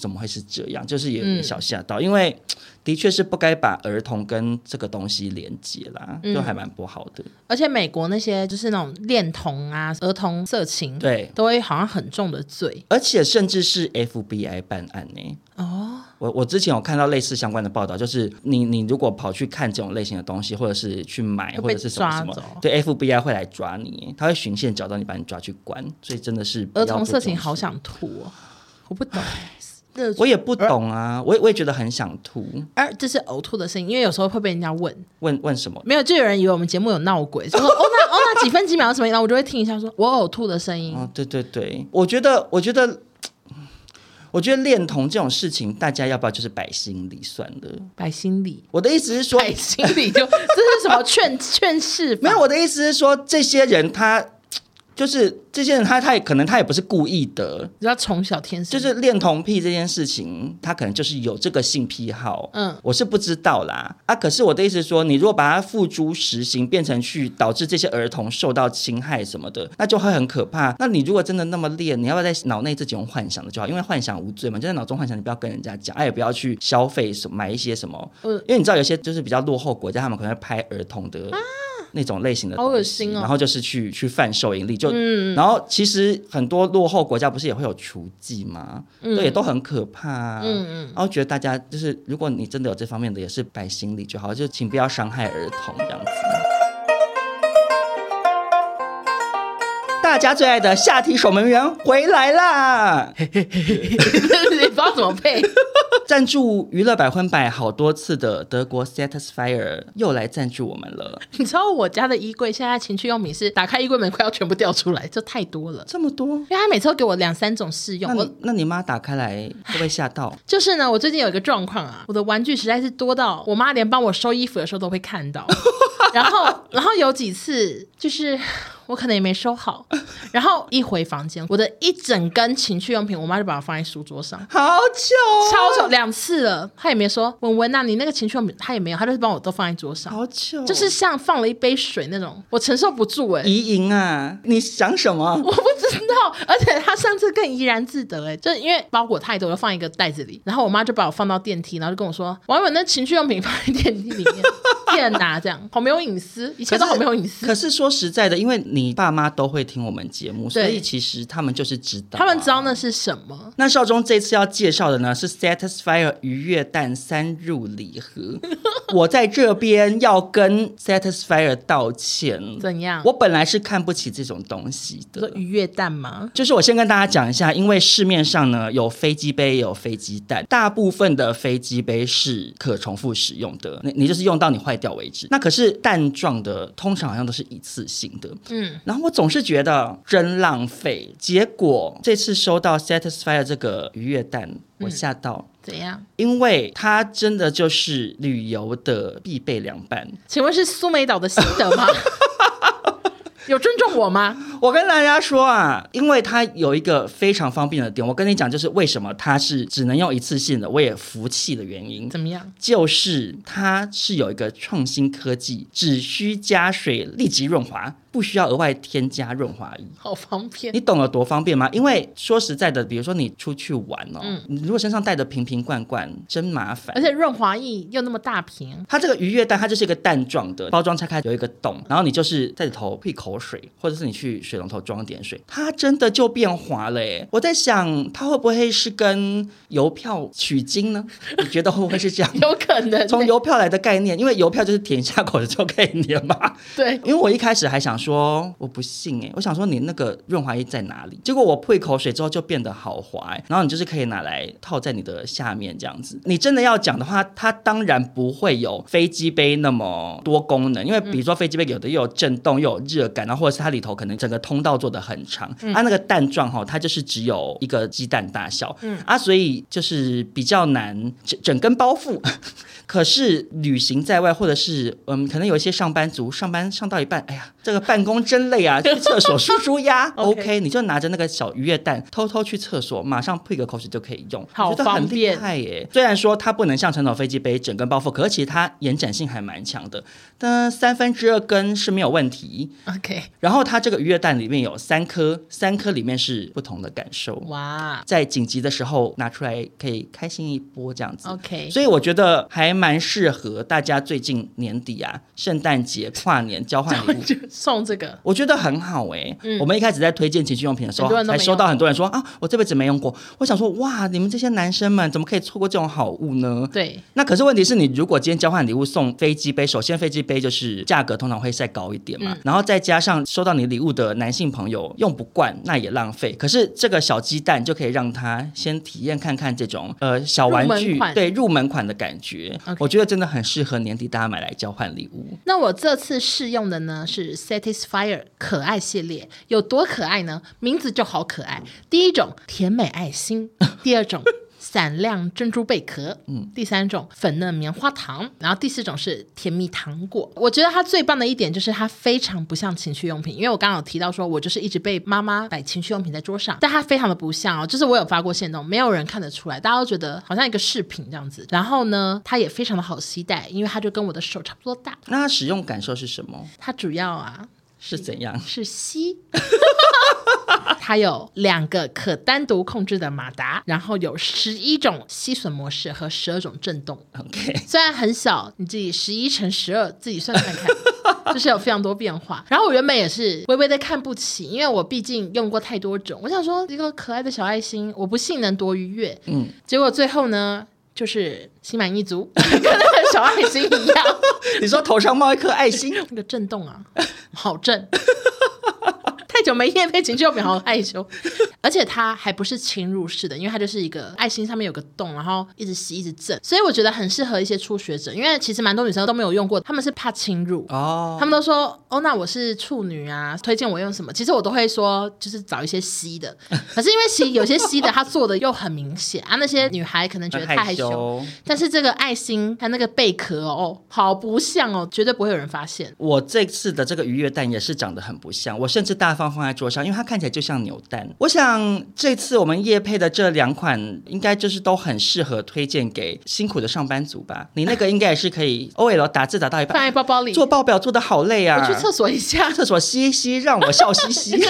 S2: 怎么会是这样？就是有点小吓到，嗯、因为。的确是不该把儿童跟这个东西连接啦，就还蛮不好的。嗯。
S1: 而且美国那些就是那种恋童啊、儿童色情，对，都会好像很重的罪，
S2: 而且甚至是 FBI 办案呢。哦，我我之前有看到类似相关的报道，就是你你如果跑去看这种类型的东西，或者是去买，或者是什么什么，对，FBI 会来抓你，他会循线找到你，把你抓去关。所以真的是
S1: 儿童色情好想吐哦，我不懂。
S2: 我也不懂啊，我也我也觉得很想吐。
S1: 而这是呕吐的声音，因为有时候会被人家问
S2: 问问什么？
S1: 没有，就有人以为我们节目有闹鬼，就说哦那哦那几分几秒什么？然后我就会听一下说，说我呕吐的声音。
S2: 哦，对对对，我觉得我觉得我觉得恋童这种事情，大家要不要就是摆心里算了？
S1: 摆心里，
S2: 我的意思是说，
S1: 摆心里就这是什么劝劝世？
S2: 没有，我的意思是说，这些人他。就是这些人他，他他也可能他也不是故意的，
S1: 他从小天生
S2: 就是恋童癖这件事情，他可能就是有这个性癖好。嗯，我是不知道啦。啊，可是我的意思是说，你如果把它付诸实行，变成去导致这些儿童受到侵害什么的，那就会很可怕。那你如果真的那么恋，你要不要在脑内自己用幻想的就好？因为幻想无罪嘛，就在脑中幻想，你不要跟人家讲，哎，也不要去消费什么买一些什么。嗯，因为你知道有些就是比较落后国家，他们可能会拍儿童的。啊那种类型的东西，好恶心哦，然后就是去去贩售盈利，就，嗯、然后其实很多落后国家不是也会有雏妓吗？嗯、对，也都很可怕，啊。嗯嗯，然后觉得大家就是，如果你真的有这方面的，也是摆心里就好，就请不要伤害儿童这样子。大家最爱的下体守门员回来啦！你
S1: 不知道怎么配？
S2: 赞助娱乐百分百好多次的德国 Satisfier 又来赞助我们了。
S1: 你知道我家的衣柜现在情趣用品是打开衣柜门快要全部掉出来，这太多了，
S2: 这么多？因
S1: 为他每次都给我两三种试用。
S2: 那
S1: 我
S2: 那你妈打开来会不会吓到？
S1: 就是呢，我最近有一个状况啊，我的玩具实在是多到我妈连帮我收衣服的时候都会看到。然后，然后有几次就是。我可能也没收好，然后一回房间，我的一整根情趣用品，我妈就把它放在书桌上，
S2: 好糗、哦，
S1: 超糗，两次了，她也没说文文呐，你那个情趣用品，她也没有，她就是帮我都放在桌上，
S2: 好糗、哦，
S1: 就是像放了一杯水那种，我承受不住哎、欸，
S2: 疑淫啊，你想什么？
S1: 我不知道，而且她上次更怡然自得哎、欸，就是因为包裹太多，就放一个袋子里，然后我妈就把我放到电梯，然后就跟我说，王文那情趣用品放在电梯里面，天哪，这样 好没有隐私，一切都好没有隐私。
S2: 可是说实在的，因为你爸妈都会听我们节目，所以其实他们就是知道、啊，
S1: 他们知道那是什么。
S2: 那少中这次要介绍的呢是 Satisfyer 愉悦蛋三入礼盒。我在这边要跟 Satisfyer 道歉。
S1: 怎样？
S2: 我本来是看不起这种东西的。
S1: 说愉悦蛋吗？
S2: 就是我先跟大家讲一下，因为市面上呢有飞机杯，也有飞机蛋，大部分的飞机杯是可重复使用的，你你就是用到你坏掉为止。那可是蛋状的，通常好像都是一次性的。嗯，然后我总是。觉得真浪费，结果这次收到 Satisfyer 这个愉悦蛋，我吓到。
S1: 怎样？
S2: 因为它真的就是旅游的必备凉拌。
S1: 请问是苏梅岛的心得吗？有尊重我吗？
S2: 我跟大家说啊，因为它有一个非常方便的点，我跟你讲，就是为什么它是只能用一次性的，我也服气的原因。
S1: 怎么样？
S2: 就是它是有一个创新科技，只需加水立即润滑。不需要额外添加润滑液，
S1: 好方便。
S2: 你懂了多方便吗？因为说实在的，比如说你出去玩哦，嗯、你如果身上带的瓶瓶罐罐，真麻烦。
S1: 而且润滑液又那么大瓶，
S2: 它这个愉悦蛋它就是一个蛋状的，包装拆开有一个洞，然后你就是在里头吐口水，或者是你去水龙头装点水，它真的就变滑了耶。我在想，它会不会是跟邮票取经呢？你觉得会不会是这样？
S1: 有可能
S2: 从邮票来的概念，因为邮票就是舔一下口就可以粘嘛。
S1: 对，
S2: 因为我一开始还想说。我不信哎，我想说你那个润滑液在哪里？结果我吐一口水之后就变得好滑哎，然后你就是可以拿来套在你的下面这样子。你真的要讲的话，它当然不会有飞机杯那么多功能，因为比如说飞机杯有的又有震动又有热感，然后或者是它里头可能整个通道做的很长，它、嗯啊、那个蛋状哈，它就是只有一个鸡蛋大小，嗯啊，所以就是比较难整整根包覆。可是旅行在外，或者是嗯，可能有一些上班族上班上到一半，哎呀，这个办公真累啊，去厕所舒舒压。OK，你就拿着那个小愉悦蛋，偷偷去厕所，马上吐一个口水就可以用，
S1: 好方便，
S2: 厉害耶！虽然说它不能像传统飞机杯整根包覆，可是其实它延展性还蛮强的。但三分之二根是没有问题。
S1: OK，
S2: 然后它这个愉悦蛋里面有三颗，三颗里面是不同的感受。哇，在紧急的时候拿出来可以开心一波这样子。
S1: OK，
S2: 所以我觉得还。蛮适合大家最近年底啊，圣诞节、跨年交换礼物
S1: 送这个，
S2: 我觉得很好哎、欸。嗯、我们一开始在推荐情趣用品的时候，还收到很多人说啊，我这辈子没用过。我想说哇，你们这些男生们怎么可以错过这种好物呢？
S1: 对。
S2: 那可是问题是你如果今天交换礼物送飞机杯，首先飞机杯就是价格通常会再高一点嘛，嗯、然后再加上收到你礼物的男性朋友用不惯，那也浪费。可是这个小鸡蛋就可以让他先体验看看这种呃小玩具，对入门款的感觉。Okay. 我觉得真的很适合年底大家买来交换礼物。
S1: 那我这次试用的呢是 Satisfyer 可爱系列，有多可爱呢？名字就好可爱。第一种甜美爱心，第二种。闪亮珍珠贝壳，嗯，第三种粉嫩棉花糖，然后第四种是甜蜜糖果。我觉得它最棒的一点就是它非常不像情趣用品，因为我刚刚有提到说，我就是一直被妈妈摆情趣用品在桌上，但它非常的不像哦，就是我有发过线动，没有人看得出来，大家都觉得好像一个饰品这样子。然后呢，它也非常的好携带，因为它就跟我的手差不多大。
S2: 那它使用感受是什么？
S1: 它主要啊
S2: 是怎样？
S1: 是吸。它有两个可单独控制的马达，然后有十一种吸吮模式和十二种震动。
S2: OK，
S1: 虽然很小，你自己十一乘十二自己算算看，就是有非常多变化。然后我原本也是微微的看不起，因为我毕竟用过太多种，我想说一个可爱的小爱心，我不信能多愉悦。嗯，结果最后呢，就是心满意足，小爱心一样。
S2: 你说头上冒一颗爱心，
S1: 那个震动啊，好震。太久没验配情趣用品，好害羞。而且它还不是侵入式的，因为它就是一个爱心上面有个洞，然后一直吸一直震，所以我觉得很适合一些初学者。因为其实蛮多女生都没有用过，他们是怕侵入哦，他们都说哦，那我是处女啊，推荐我用什么？其实我都会说，就是找一些吸的。可是因为其实有些吸的，它做的又很明显啊，那些女孩可能觉得太害羞。害羞，但是这个爱心它那个贝壳哦，好不像哦，绝对不会有人发现。
S2: 我这次的这个愉悦蛋也是长得很不像，我甚至大方放在桌上，因为它看起来就像扭蛋。我想这次我们叶配的这两款，应该就是都很适合推荐给辛苦的上班族吧。你那个应该也是可以，OL 打字打到一半，
S1: 放在包包里，
S2: 做报表做的好累啊。
S1: 我去厕所一下，
S2: 厕所吸一吸，让我笑嘻嘻。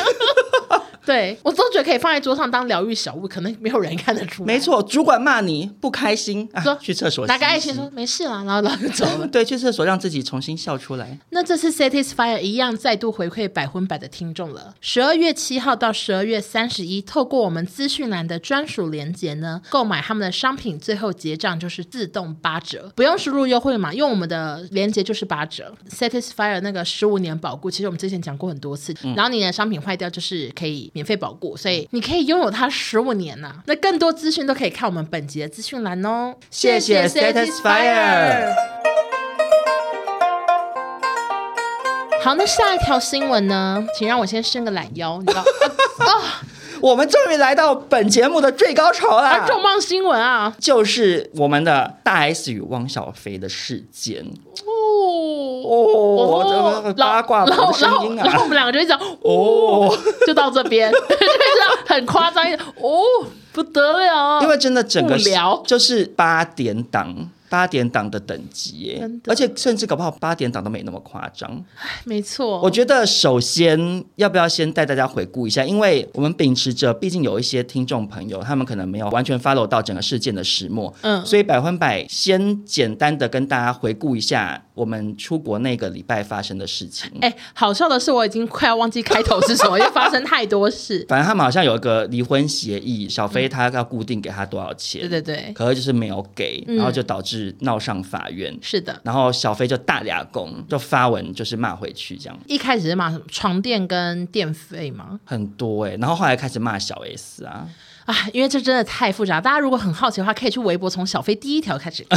S1: 对，我都觉得可以放在桌上当疗愈小物，可能没有人看得出来。
S2: 没错，主管骂你不开心，说、啊、去厕所
S1: 打个爱心说没事啦，然后然后就走了。
S2: 对，去厕所让自己重新笑出来。
S1: 那这次 Satisfyer 一样再度回馈百分百的听众了。十二月七号到十二月三十一，透过我们资讯栏的专属链接呢，购买他们的商品，最后结账就是自动八折，不用输入优惠码，用我们的链接就是八折。Satisfyer 那个十五年保固，其实我们之前讲过很多次，嗯、然后你的商品坏掉就是可以免费保固，所以。你可以拥有它十五年呐、啊！那更多资讯都可以看我们本集的资讯栏哦。
S2: 谢谢 Satisfier。
S1: 好，那下一条新闻呢？请让我先伸个懒腰，你知道？啊，
S2: 我们终于来到本节目的最高潮了！
S1: 啊、重磅新闻啊，
S2: 就是我们的大 S 与汪小菲的事件。哦
S1: 哦，这个八卦的声音啊！然后我们两个就一直讲哦，就到这边，就这样很夸张，哦，不得了，
S2: 因为真的整个聊就是八点档。八点档的等级耶，而且甚至搞不好八点档都没那么夸张。
S1: 没错，
S2: 我觉得首先要不要先带大家回顾一下，因为我们秉持着，毕竟有一些听众朋友，他们可能没有完全 follow 到整个事件的始末，嗯，所以百分百先简单的跟大家回顾一下我们出国那个礼拜发生的事情。
S1: 哎，好笑的是，我已经快要忘记开头是什么，因为发生太多事。
S2: 反正他们好像有一个离婚协议，小飞他要固定给他多少钱，
S1: 对对对，
S2: 可是就是没有给，然后就导致。闹上法院，
S1: 是的，
S2: 然后小飞就大俩工就发文，就是骂回去这样。
S1: 一开始是骂什么床垫跟电费吗？
S2: 很多哎、欸，然后后来开始骂小 S 啊
S1: 啊，因为这真的太复杂。大家如果很好奇的话，可以去微博从小飞第一条开始。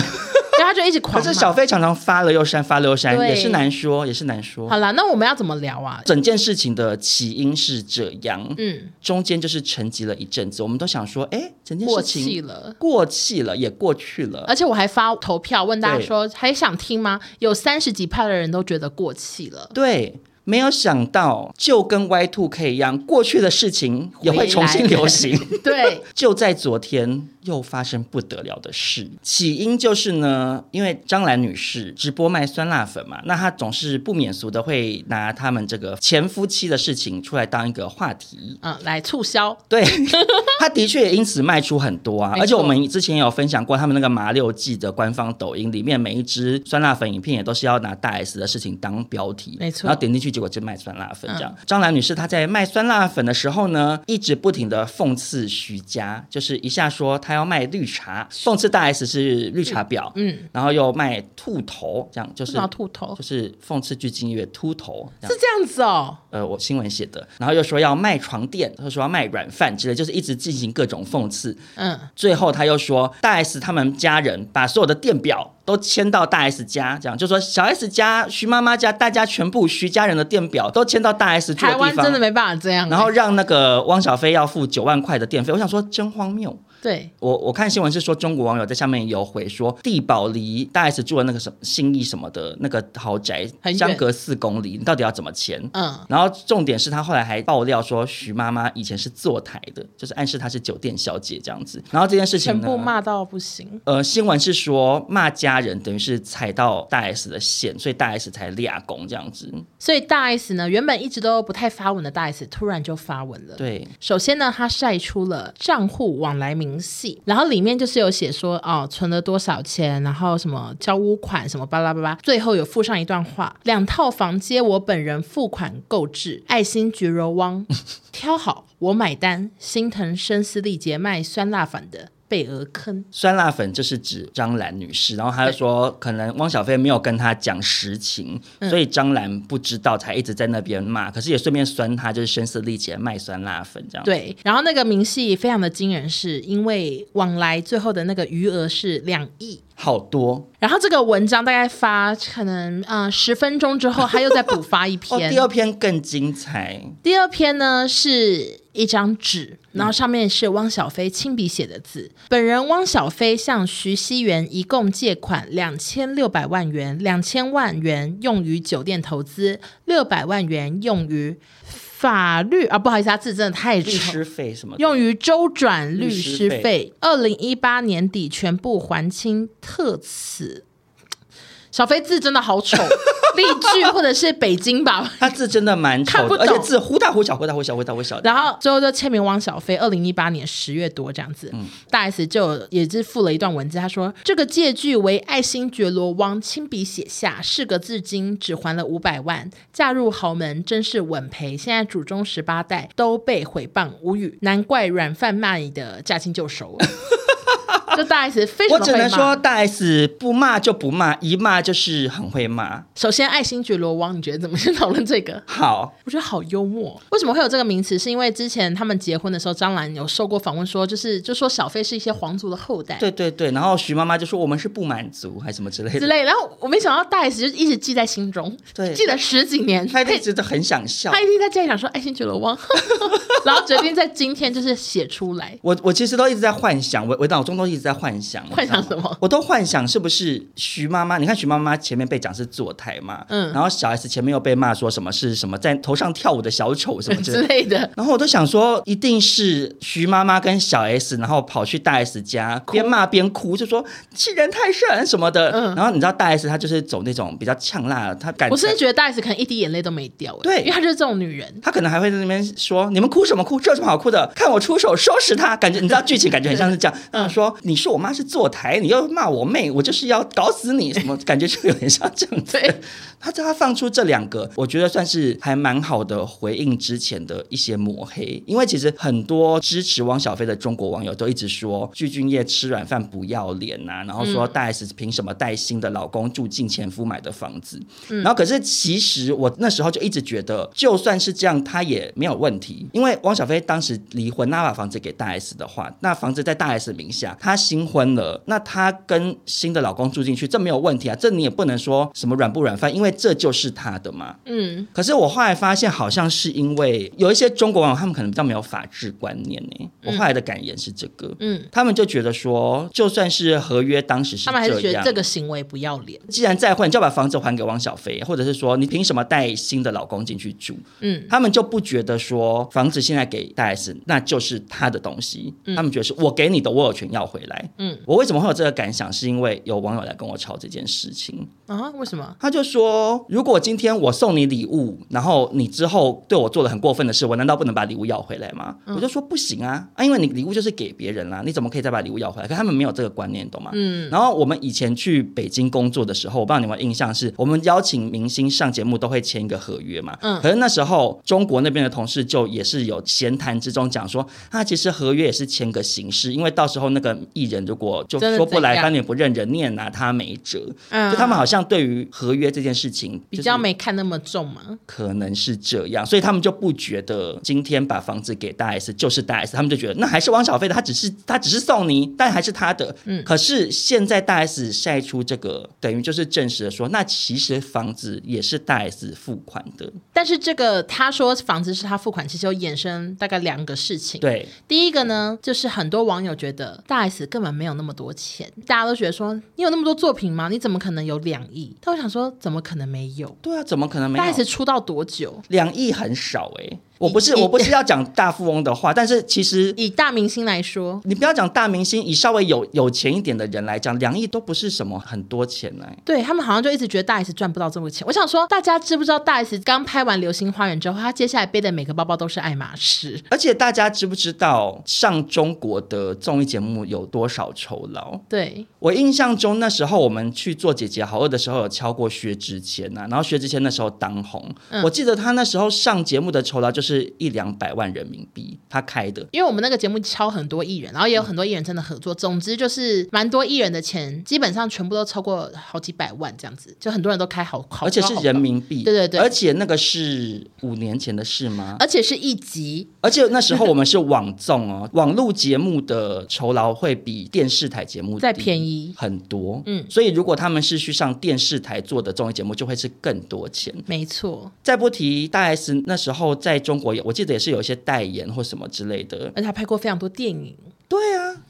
S1: 他就一直狂。可是
S2: 小飞常常发了又删，发了又删，也是难说，也是难说。
S1: 好了，那我们要怎么聊啊？
S2: 整件事情的起因是这样，嗯，中间就是沉寂了一阵子，我们都想说，哎，整件事情过气了，过气了，也过去了。
S1: 而且我还发投票问大家说，还想听吗？有三十几派的人都觉得过气了。
S2: 对。没有想到，就跟 Y Two K 一样，过去的事情也会重新流行。
S1: 对，
S2: 就在昨天又发生不得了的事。起因就是呢，因为张兰女士直播卖酸辣粉嘛，那她总是不免俗的会拿他们这个前夫妻的事情出来当一个话题，
S1: 嗯，来促销。
S2: 对，她的确也因此卖出很多啊。而且我们之前也有分享过，他们那个麻六记的官方抖音里面，每一支酸辣粉影片也都是要拿大 S 的事情当标题，
S1: 没错。
S2: 然后点进去。结果就卖酸辣粉这样。张兰女士她在卖酸辣粉的时候呢，一直不停的讽刺徐佳，就是一下说她要卖绿茶，讽刺大 S 是绿茶婊，嗯，然后又卖兔头，这样就是
S1: 兔头，
S2: 就是讽刺具俊曄秃头，
S1: 是这样子哦。
S2: 呃，我新闻写的，然后又说要卖床垫，他说要卖软饭之类，就是一直进行各种讽刺。嗯，最后他又说大 S 他们家人把所有的电表。都迁到大 S 家，这样就说小 S 家、徐妈妈家，大家全部徐家人的电表都迁到大 S 住的地方。
S1: 台湾真的没办法这样。
S2: 然后让那个汪小菲要付九万块的电费，我想说真荒谬。
S1: 对，
S2: 我我看新闻是说，中国网友在下面有回说，地堡离大 S 住的那个什么信义什么的那个豪宅相隔四公里，你到底要怎么签？嗯，然后重点是他后来还爆料说，徐妈妈以前是坐台的，就是暗示她是酒店小姐这样子。然后这件事情
S1: 全部骂到不行。
S2: 呃，新闻是说骂家人等于是踩到大 S 的线，所以大 S 才立功这样子。
S1: 所以大 S 呢，原本一直都不太发文的大 S，突然就发文了。
S2: 对，
S1: 首先呢，他晒出了账户往来明细，然后里面就是有写说哦，存了多少钱，然后什么交屋款什么巴拉巴拉，最后有附上一段话：两套房皆我本人付款购置，爱心绝柔汪 挑好我买单，心疼声嘶力竭卖酸辣粉的。被讹坑。
S2: 酸辣粉就是指张兰女士，然后他就说，可能汪小菲没有跟他讲实情，所以张兰不知道，才一直在那边骂。可是也顺便酸他，就是声嘶力竭卖酸辣粉这样。
S1: 对，然后那个明细非常的惊人，是因为往来最后的那个余额是两亿。
S2: 好多，
S1: 然后这个文章大概发可能呃十分钟之后，他又再补发一篇。
S2: 哦，第二篇更精彩。
S1: 第二篇呢是一张纸，然后上面是汪小菲亲笔写的字。嗯、本人汪小菲向徐熙媛一共借款两千六百万元，两千万元用于酒店投资，六百万元用于。法律啊，不好意思，他字真的太丑。
S2: 律师费什么？
S1: 用于周转律师费，二零一八年底全部还清，特此。小飞字真的好丑，丽句或者是北京吧？
S2: 他字真的蛮丑的，而且字忽大忽小，忽大忽小，忽大忽小。
S1: 然后最后就签名汪小菲，二零一八年十月多这样子。嗯、大 S 就也是附了一段文字，他说：“这个借据为爱新觉罗汪亲笔写下，事隔至今只还了五百万，嫁入豪门真是稳赔。现在祖宗十八代都被毁谤，无语，难怪软饭骂你的驾轻就熟。”就大 S 非常，
S2: 我只能说大 S 不骂就不骂，一骂就是很会骂。
S1: 首先，爱新觉罗王，你觉得怎么先讨论这个？
S2: 好，
S1: 我觉得好幽默。为什么会有这个名词？是因为之前他们结婚的时候，张兰有受过访问，说就是就说小飞是一些皇族的后代。
S2: 对对对，然后徐妈妈就说我们是不满族，还是什么之类的。
S1: 之类，然后我没想到大 S 就一直记在心中，对，记得十几年，
S2: 他一直都很想笑，
S1: 他一直在家里想说爱新觉罗王，然后决定在今天就是写出来。
S2: 我我其实都一直在幻想，我我脑中都一直在幻想。
S1: 幻想什么？
S2: 我都幻想是不是徐妈妈？你看徐妈妈前面被讲是坐台嘛，嗯，然后小 S 前面又被骂说什么是什么在头上跳舞的小丑什么之
S1: 类，的，
S2: 然后我都想说一定是徐妈妈跟小 S，然后跑去大 S 家边骂边哭，就说欺人太甚什么的。嗯，然后你知道大 S 她就是走那种比较呛辣的，她感觉
S1: 我甚至觉得大 S 可能一滴眼泪都没掉，
S2: 对，
S1: 因为她就是这种女人，
S2: 她可能还会在那边说你们哭什么哭？这有什么好哭的？看我出手收拾她，感觉你知道剧情感觉很像是这样，嗯，说你说我妈是坐台，你又骂我妹，我就是要搞死你，什么感觉就有点像这样子。他他放出这两个，我觉得算是还蛮好的回应之前的一些抹黑，因为其实很多支持汪小菲的中国网友都一直说具俊晔吃软饭不要脸呐、啊，然后说大 S 凭什么带新的老公住进前夫买的房子，嗯、然后可是其实我那时候就一直觉得，就算是这样，他也没有问题，因为汪小菲当时离婚，那把房子给大 S 的话，那房子在大 S 名下，他新婚了，那他跟新的老公住进去，这没有问题啊，这你也不能说什么软不软饭，因为。这就是他的嘛，嗯。可是我后来发现，好像是因为有一些中国网友，他们可能比较没有法治观念呢。嗯、我后来的感言是这个，嗯，他们就觉得说，就算是合约当时是这样，他们还是觉得
S1: 这个行为不要脸。
S2: 既然再婚，你就要把房子还给汪小菲，或者是说，你凭什么带新的老公进去住？嗯，他们就不觉得说，房子现在给大 S，那就是他的东西。嗯、他们觉得是我给你的，我有权要回来。嗯，我为什么会有这个感想？是因为有网友来跟我吵这件事情
S1: 啊？为什么？
S2: 他就说。如果今天我送你礼物，然后你之后对我做了很过分的事，我难道不能把礼物要回来吗？嗯、我就说不行啊啊！因为你礼物就是给别人啦，你怎么可以再把礼物要回来？可他们没有这个观念，懂吗？嗯。然后我们以前去北京工作的时候，我不知道你们印象是，是我们邀请明星上节目都会签一个合约嘛。嗯。可是那时候中国那边的同事就也是有闲谈之中讲说，啊，其实合约也是签个形式，因为到时候那个艺人如果就说不来，翻脸不认人，你也拿他没辙。嗯。就他们好像对于合约这件事情
S1: 比较没看那么重吗？
S2: 可能是这样，所以他们就不觉得今天把房子给大 S 就是大 S，他们就觉得那还是汪小菲的，他只是他只是送你，但还是他的。嗯，可是现在大 S 晒出这个，等于就是证实了说，那其实房子也是大 S 付款的。
S1: 但是这个他说房子是他付款，其实有衍生大概两个事情。
S2: 对，
S1: 第一个呢，就是很多网友觉得大 S 根本没有那么多钱，大家都觉得说你有那么多作品吗？你怎么可能有两亿？他会想说怎么可能没有？
S2: 对啊，怎么可能没有？
S1: 大 S 出道多久？
S2: 两亿很少哎、欸。我不是我不是要讲大富翁的话，但是其实
S1: 以大明星来说，
S2: 你不要讲大明星，以稍微有有钱一点的人来讲，两亿都不是什么很多钱呢。
S1: 对，他们好像就一直觉得大 S 赚不到这么钱。我想说，大家知不知道大 S 刚拍完《流星花园》之后，她接下来背的每个包包都是爱马仕。
S2: 而且大家知不知道上中国的综艺节目有多少酬劳？
S1: 对，
S2: 我印象中那时候我们去做《姐姐好饿》的时候，有敲过薛之谦呐，然后薛之谦那时候当红，嗯、我记得他那时候上节目的酬劳就是。就是一两百万人民币，他开的。
S1: 因为我们那个节目敲很多艺人，然后也有很多艺人真的合作。嗯、总之就是蛮多艺人的钱，基本上全部都超过好几百万这样子，就很多人都开好，好
S2: 而且是人民币。
S1: 对对对，
S2: 而且那个是五年前的事吗？
S1: 而且是一集，
S2: 而且那时候我们是网综哦，网络节目的酬劳会比电视台节目
S1: 再便宜
S2: 很多。嗯，所以如果他们是去上电视台做的综艺节目，就会是更多钱。
S1: 没错。
S2: 再不提大 S 那时候在中国，我记得也是有一些代言或什么之类的，
S1: 而且他拍过非常多电影。
S2: 对啊。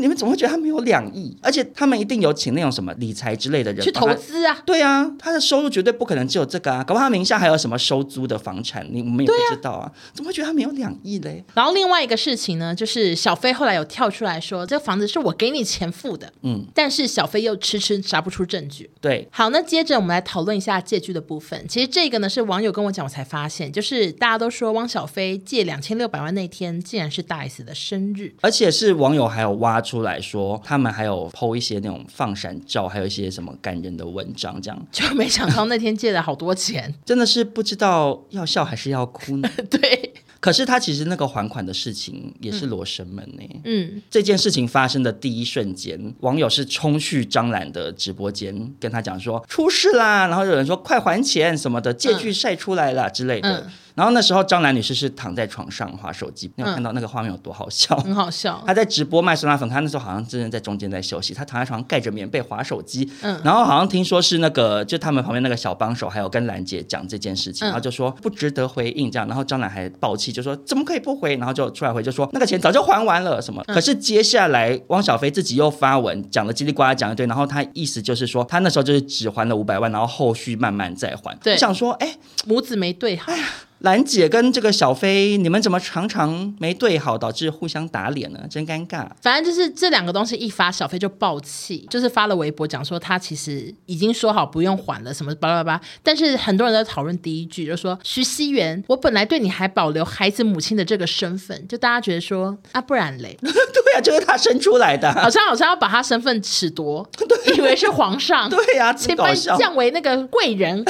S2: 你们怎么会觉得他没有两亿？而且他们一定有请那种什么理财之类的人
S1: 去投资啊？
S2: 对啊，他的收入绝对不可能只有这个啊！搞不好他名下还有什么收租的房产，你我们也不知道啊！啊怎么会觉得他没有两亿嘞？
S1: 然后另外一个事情呢，就是小飞后来有跳出来说，这个房子是我给你钱付的。嗯，但是小飞又迟迟查不出证据。
S2: 对，
S1: 好，那接着我们来讨论一下借据的部分。其实这个呢是网友跟我讲，我才发现，就是大家都说汪小菲借两千六百万那天，竟然是大 S 的生日，
S2: 而且是网友还有挖出来说。他们还有 po 一些那种放闪照，还有一些什么感人的文章，这样
S1: 就没想到那天借了好多钱，
S2: 真的是不知道要笑还是要哭呢？
S1: 对。
S2: 可是他其实那个还款的事情也是罗生门呢。
S1: 嗯，
S2: 这件事情发生的第一瞬间，网友是冲去张兰的直播间跟他讲说出事啦，然后有人说快还钱什么的，借据晒出来了之类的。嗯嗯然后那时候张兰女士是躺在床上划手机，你有看到那个画面有多好笑？
S1: 很好笑。
S2: 她在直播卖酸辣粉，她那时候好像真的在中间在休息，她躺在床上盖着棉被划手机。嗯，然后好像听说是那个，就他们旁边那个小帮手，还有跟兰姐讲这件事情，然后就说不值得回应这样。然后张兰还爆气，就说怎么可以不回？然后就出来回，就说那个钱早就还完了什么。可是接下来汪小菲自己又发文讲了叽里呱啦讲一堆，然后他意思就是说他那时候就是只还了五百万，然后后续慢慢再还。
S1: 对，
S2: 我想说哎，
S1: 母子没对好。哎呀。
S2: 兰姐跟这个小飞，你们怎么常常没对好，导致互相打脸呢？真尴尬。
S1: 反正就是这两个东西一发，小飞就爆气，就是发了微博讲说他其实已经说好不用还了，什么巴拉巴拉。但是很多人在讨论第一句，就说徐熙媛，我本来对你还保留孩子母亲的这个身份，就大家觉得说啊，不然嘞？
S2: 对呀、啊，就是他生出来的，
S1: 好像好像要把他身份褫夺，以为是皇上。
S2: 对呀、啊，
S1: 先把降为那个贵人。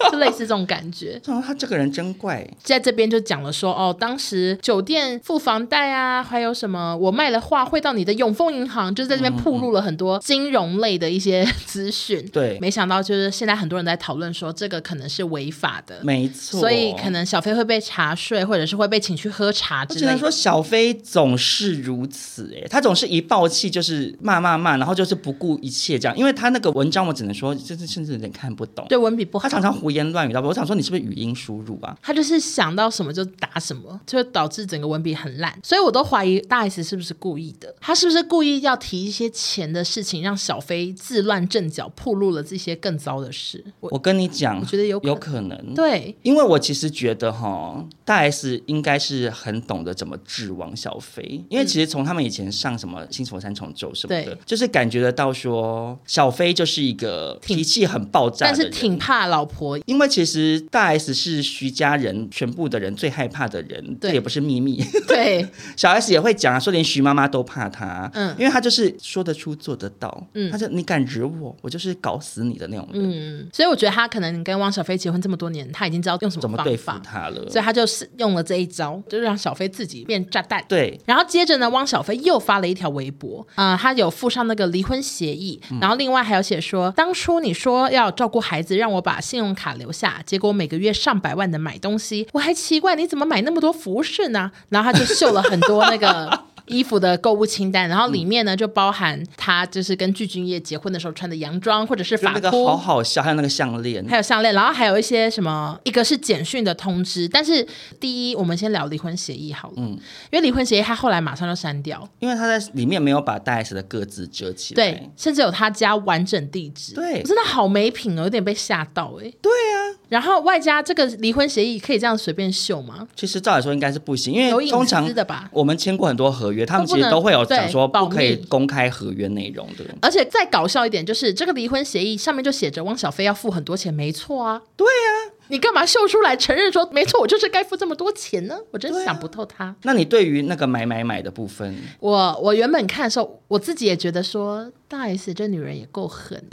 S1: 就类似这种感觉，
S2: 哦，他这个人真怪，
S1: 在这边就讲了说，哦，当时酒店付房贷啊，还有什么，我卖了画汇到你的永丰银行，就是在这边铺露了很多金融类的一些资讯。对，没想到就是现在很多人在讨论说，这个可能是违法的，
S2: 没错，
S1: 所以可能小飞会被查税，或者是会被请去喝茶之类的。
S2: 只能说小飞总是如此，哎，他总是一爆气就是骂骂骂，然后就是不顾一切这样，因为他那个文章我只能说，就是甚至有点看不懂，
S1: 对，文笔不好，
S2: 他常常胡言乱语，到？我想说你是不是语音输入啊？
S1: 他就是想到什么就打什么，就导致整个文笔很烂。所以我都怀疑大 S 是不是故意的？他是不是故意要提一些钱的事情，让小飞自乱阵脚，暴露了这些更糟的事？
S2: 我，我跟你讲，
S1: 我觉得有
S2: 有可能。
S1: 对，
S2: 因为我其实觉得哈，大 S 应该是很懂得怎么治王小飞，因为其实从他们以前上什么《新佛三重奏》什么的，就是感觉得到说小飞就是一个脾气很爆炸，
S1: 但是挺怕老婆，
S2: 因为其实大 S 是徐家人全部的人最害怕的人，这也不是秘密。
S1: 对，
S2: 小 S 也会讲啊，说连徐妈妈都怕他，嗯，因为他就是说得出做得到，嗯，他就你敢惹我，我就是搞死你的那种人，
S1: 嗯，所以我觉得他可能跟汪小菲结婚这么多年，他已经知道用什么
S2: 怎么对付他了，
S1: 所以他就是用了这一招，就让小菲自己变炸弹。
S2: 对，
S1: 然后接着呢，汪小菲又发了一条微博，啊、呃，他有附上那个离婚协议，嗯、然后另外还有写说，当初你说要照顾孩子，让我把信用卡留下，结果每个月上百万的买东西，我还奇怪你怎么买那么多服饰呢？然后他就秀了很多那个。衣服的购物清单，然后里面呢、嗯、就包含他就是跟具俊晔结婚的时候穿的洋装，或者是发箍，那个
S2: 好好笑，还有那个项链，
S1: 还有项链，然后还有一些什么，一个是简讯的通知。但是第一，我们先聊离婚协议好了，嗯，因为离婚协议他后来马上就删掉，
S2: 因为他在里面没有把大 S 的各自遮起来，
S1: 对，甚至有他家完整地址，
S2: 对，
S1: 真的好没品哦，有点被吓到哎，
S2: 对啊。
S1: 然后外加这个离婚协议可以这样随便秀吗？
S2: 其实照理说应该是不行，因为通常
S1: 的吧，
S2: 我们签过很多合约，他们其实都会有讲说不可以公开合约内容的。
S1: 而且再搞笑一点，就是这个离婚协议上面就写着汪小菲要付很多钱，没错啊。
S2: 对呀、啊，
S1: 你干嘛秀出来承认说没错，我就是该付这么多钱呢？我真想不透他。啊、
S2: 那你对于那个买买买的部分，
S1: 我我原本看的时候，我自己也觉得说大 S 这女人也够狠。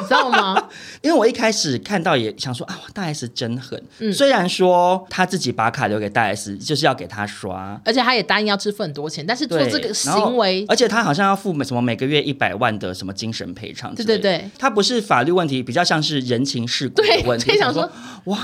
S1: 你知道吗？
S2: 因为我一开始看到也想说啊，大 S 真狠。嗯，虽然说他自己把卡留给大 S，就是要给他刷，
S1: 而且他也答应要支付很多钱，但是做这个行为，
S2: 而且他好像要付什么每个月一百万的什么精神赔偿。
S1: 对对对，
S2: 他不是法律问题，比较像是人情世故的问题。
S1: 对，想说
S2: 哇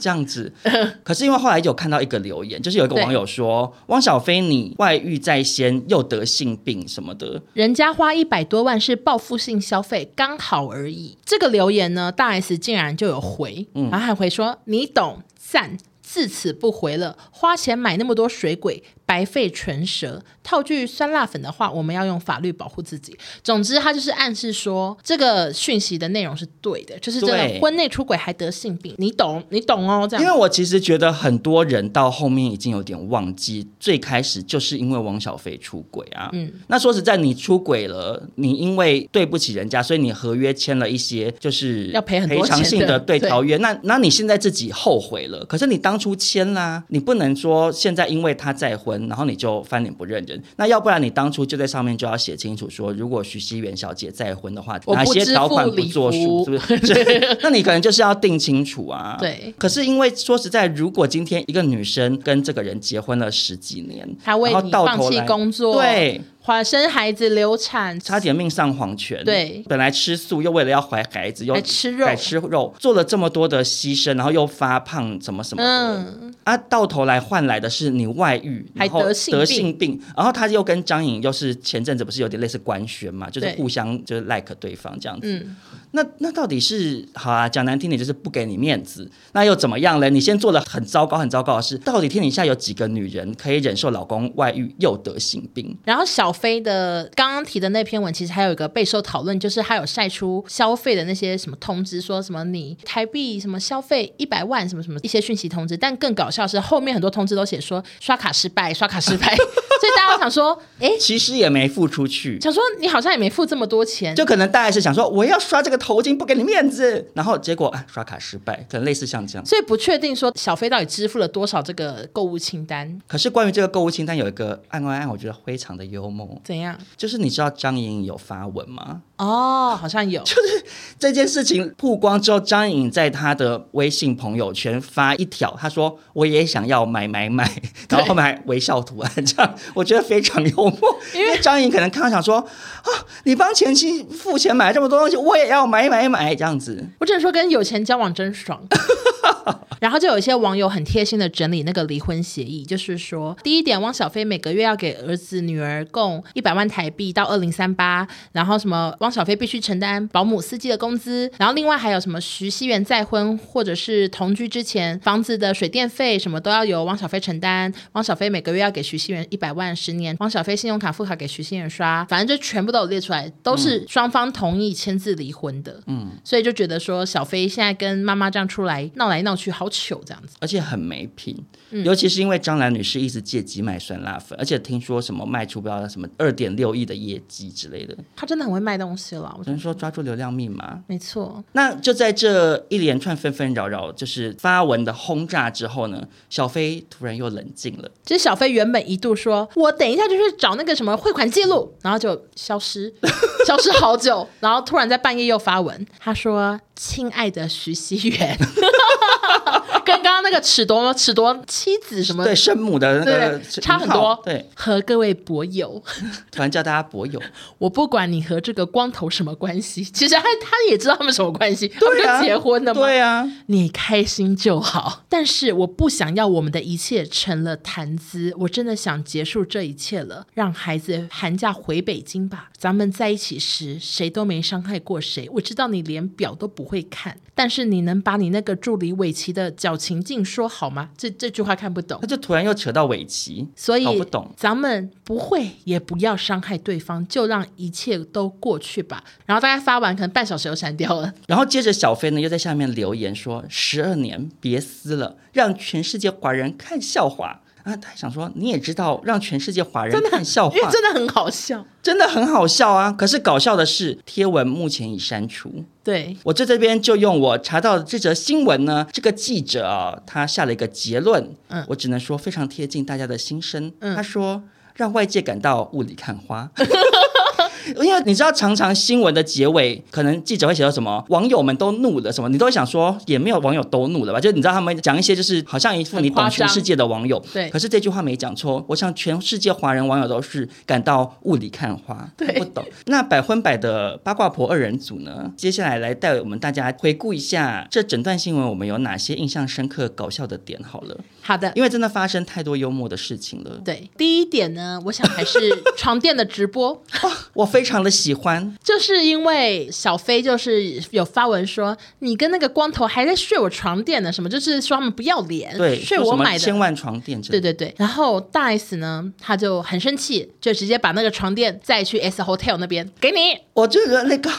S2: 这样子，可是因为后来有看到一个留言，就是有一个网友说汪小菲你外遇在先又得性病什么的，
S1: 人家花一百多万是报复性消费，刚好而已。这个留言呢，大 S 竟然就有回，嗯、然后还回说你懂赞，自此不回了，花钱买那么多水鬼。白费唇舌。套句酸辣粉的话，我们要用法律保护自己。总之，他就是暗示说，这个讯息的内容是对的，就是这个婚内出轨还得性病，你懂，你懂哦。这样，
S2: 因为我其实觉得很多人到后面已经有点忘记，最开始就是因为王小飞出轨啊。嗯，那说实在，你出轨了，你因为对不起人家，所以你合约签了一些就是
S1: 要赔很多
S2: 赔偿性的对条约。那那你现在自己后悔了，可是你当初签啦，你不能说现在因为他再婚。然后你就翻脸不认人，那要不然你当初就在上面就要写清楚说，如果徐熙媛小姐再婚的话，哪些条款不作数，是不是？那你可能就是要定清楚啊。
S1: 对。
S2: 可是因为说实在，如果今天一个女生跟这个人结婚了十几年，
S1: 她为你放弃工作，
S2: 对。
S1: 怀生孩子流产，
S2: 差点命丧黄泉。
S1: 对，
S2: 本来吃素，又为了要怀孩子，又
S1: 还吃肉，
S2: 改吃肉，做了这么多的牺牲，然后又发胖，什么什么的。嗯，啊，到头来换来的是你外遇，然后得性病，病，然后他又跟张颖又是前阵子不是有点类似官宣嘛，就是互相就是 like 对方这样子。嗯，那那到底是好啊？讲难听点就是不给你面子，那又怎么样嘞？你先做了很糟糕很糟糕的事，到底天底下有几个女人可以忍受老公外遇又得性病？
S1: 然后小。飞的刚刚提的那篇文，其实还有一个备受讨论，就是他有晒出消费的那些什么通知，说什么你台币什么消费一百万什么什么一些讯息通知，但更搞笑是后面很多通知都写说刷卡失败，刷卡失败，所以大家都想说，哎，
S2: 其实也没付出去，
S1: 想说你好像也没付这么多钱，
S2: 就可能大概是想说我要刷这个头巾不给你面子，然后结果啊刷卡失败，可能类似像这样，
S1: 所以不确定说小飞到底支付了多少这个购物清单。
S2: 可是关于这个购物清单有一个案外案，我觉得非常的幽默。
S1: 怎样？
S2: 就是你知道张颖颖有发文吗？
S1: 哦，好像有。
S2: 就是这件事情曝光之后，张颖颖在她的微信朋友圈发一条，她说我也想要买买买，然后后面还微笑图案，这样我觉得非常幽默。因为张颖可能看到想说啊，你帮前妻付钱买这么多东西，我也要买买买这样子。
S1: 我只能说跟有钱交往真爽。然后就有一些网友很贴心的整理那个离婚协议，就是说，第一点，汪小菲每个月要给儿子女儿共一百万台币到二零三八，然后什么汪小菲必须承担保姆、司机的工资，然后另外还有什么徐熙媛再婚或者是同居之前房子的水电费什么都要由汪小菲承担，汪小菲每个月要给徐熙媛一百万十年，汪小菲信用卡副卡给徐熙媛刷，反正就全部都有列出来，都是双方同意签字离婚的，嗯，所以就觉得说小飞现在跟妈妈这样出来闹来闹去，好。糗这样子，
S2: 而且很没品，嗯、尤其是因为张兰女士一直借机卖酸辣粉，而且听说什么卖出不知道什么二点六亿的业绩之类的，
S1: 她真的很会卖东西了。我只能
S2: 说抓住流量密码，
S1: 没错。
S2: 那就在这一连串纷纷扰扰，就是发文的轰炸之后呢，小飞突然又冷静了。
S1: 其实小飞原本一度说，我等一下就去找那个什么汇款记录，然后就消失，消失好久，然后突然在半夜又发文，他说：“亲爱的徐熙媛。” 跟刚刚那个尺夺尺夺妻子什么
S2: 对生母的那个
S1: 差很多。
S2: 对，
S1: 和各位博友，
S2: 突然叫大家博友，
S1: 我不管你和这个光头什么关系，其实他他也知道他们什么关系，对啊，他们就结婚了吗？
S2: 对啊，
S1: 你开心就好。但是我不想要我们的一切成了谈资，我真的想结束这一切了，让孩子寒假回北京吧。咱们在一起时，谁都没伤害过谁。我知道你连表都不会看，但是你能把你那个助理尾崎的脚。情境说好吗？这这句话看不懂，
S2: 他就突然又扯到尾期，
S1: 所以
S2: 搞不懂。
S1: 咱们不会也不要伤害对方，就让一切都过去吧。然后大概发完，可能半小时又删掉了。
S2: 然后接着小飞呢又在下面留言说：“十二年别撕了，让全世界华人看笑话。”啊，他想说你也知道，让全世界华人看笑话，
S1: 因为真的很好笑，
S2: 真的很好笑啊！可是搞笑的是，贴文目前已删除。
S1: 对，我
S2: 在这边就用我查到的这则新闻呢，这个记者啊，他下了一个结论，嗯，我只能说非常贴近大家的心声。嗯，他说让外界感到雾里看花。因为你知道，常常新闻的结尾，可能记者会写到什么，网友们都怒了什么，你都会想说，也没有网友都怒了吧？就你知道他们讲一些，就是好像一副你懂全世界的网友。
S1: 对。
S2: 可是这句话没讲错，我想全世界华人网友都是感到雾里看花，
S1: 对，
S2: 不懂。那百分百的八卦婆二人组呢？接下来来带我们大家回顾一下这整段新闻，我们有哪些印象深刻、搞笑的点？好了。
S1: 好的，
S2: 因为真的发生太多幽默的事情了。
S1: 对，第一点呢，我想还是床垫的直播，
S2: 哦，我非常的喜欢，
S1: 就是因为小飞就是有发文说，你跟那个光头还在睡我床垫呢，什么就是说他们不要脸，
S2: 对，
S1: 睡我买的
S2: 千万床垫，
S1: 对对对。然后大 S 呢，他就很生气，就直接把那个床垫再去 S Hotel 那边给你，
S2: 我就觉得那个。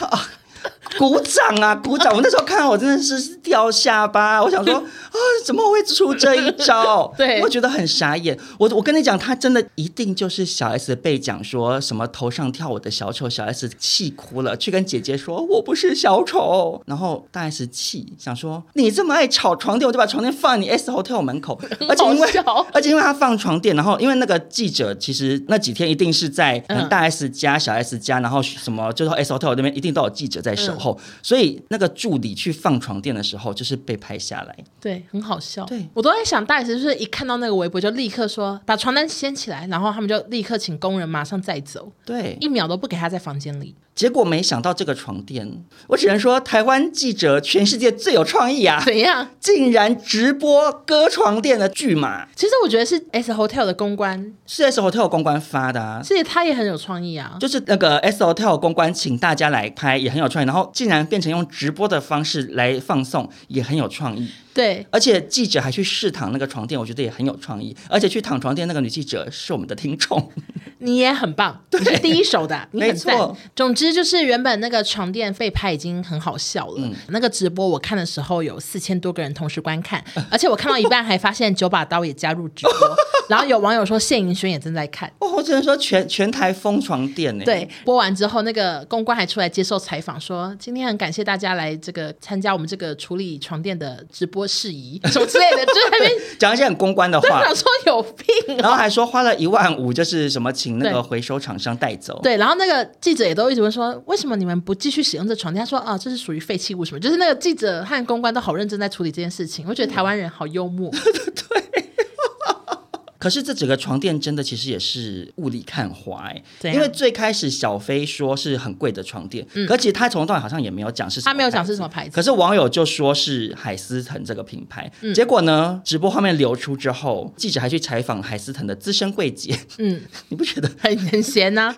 S2: 鼓掌啊，鼓掌！我那时候看，我真的是掉下巴。我想说，啊，怎么会出这一招？
S1: 对，
S2: 我觉得很傻眼。我我跟你讲，他真的一定就是小 S 被讲说什么头上跳舞的小丑，小 S 气哭了，去跟姐姐说我不是小丑。然后大 S 气，想说你这么爱吵床垫，我就把床垫放在你 S Hotel 门口。而且因为而且因为他放床垫，然后因为那个记者其实那几天一定是在大 S 家、小 S 家，然后什么就是 S Hotel 那边一定都有记者在守候。嗯所以那个助理去放床垫的时候，就是被拍下来。
S1: 对，很好笑。
S2: 对，
S1: 我都在想，大 S 就是一看到那个微博就立刻说把床单掀起来，然后他们就立刻请工人马上再走。
S2: 对，
S1: 一秒都不给他在房间里。
S2: 结果没想到这个床垫，我只能说台湾记者全世界最有创意啊！
S1: 怎样？
S2: 竟然直播割床垫的巨码？
S1: 其实我觉得是 S Hotel 的公关，
S2: 是 S Hotel 公关发的啊。
S1: 所以他也很有创意啊。
S2: 就是那个 S Hotel 公关请大家来拍，也很有创意。然后竟然变成用直播的方式来放送，也很有创意。
S1: 对，
S2: 而且记者还去试躺那个床垫，我觉得也很有创意。而且去躺床垫那个女记者是我们的听众，
S1: 你也很棒，你是第一手的，你很赞。
S2: 没错。
S1: 总之就是原本那个床垫被拍已经很好笑了，嗯、那个直播我看的时候有四千多个人同时观看，而且我看到一半还发现九把刀也加入直播，然后有网友说谢盈萱也正在看。
S2: 哦，我只能说全全台疯床垫呢。
S1: 对，播完之后那个公关还出来接受采访说，今天很感谢大家来这个参加我们这个处理床垫的直播事宜 什么。之类的，就在那边
S2: 讲一些很公关的话，
S1: 想说有病，
S2: 然后还说花了一万五，就是什么请那个回收厂商带走。
S1: 对，然后那个记者也都一直问说，为什么你们不继续使用这床垫？他说啊，这是属于废弃物什么？就是那个记者和公关都好认真在处理这件事情。我觉得台湾人好幽默。
S2: 对。可是这整个床垫真的其实也是雾里看花哎，因为最开始小飞说是很贵的床垫，嗯、可其实他从头到尾好像也没有讲是什么，
S1: 他没有讲是什么牌子，
S2: 可是网友就说是海思腾这个品牌，
S1: 嗯、
S2: 结果呢，直播画面流出之后，记者还去采访海思腾的资深柜姐，嗯，你不觉得？
S1: 很很闲呐、啊？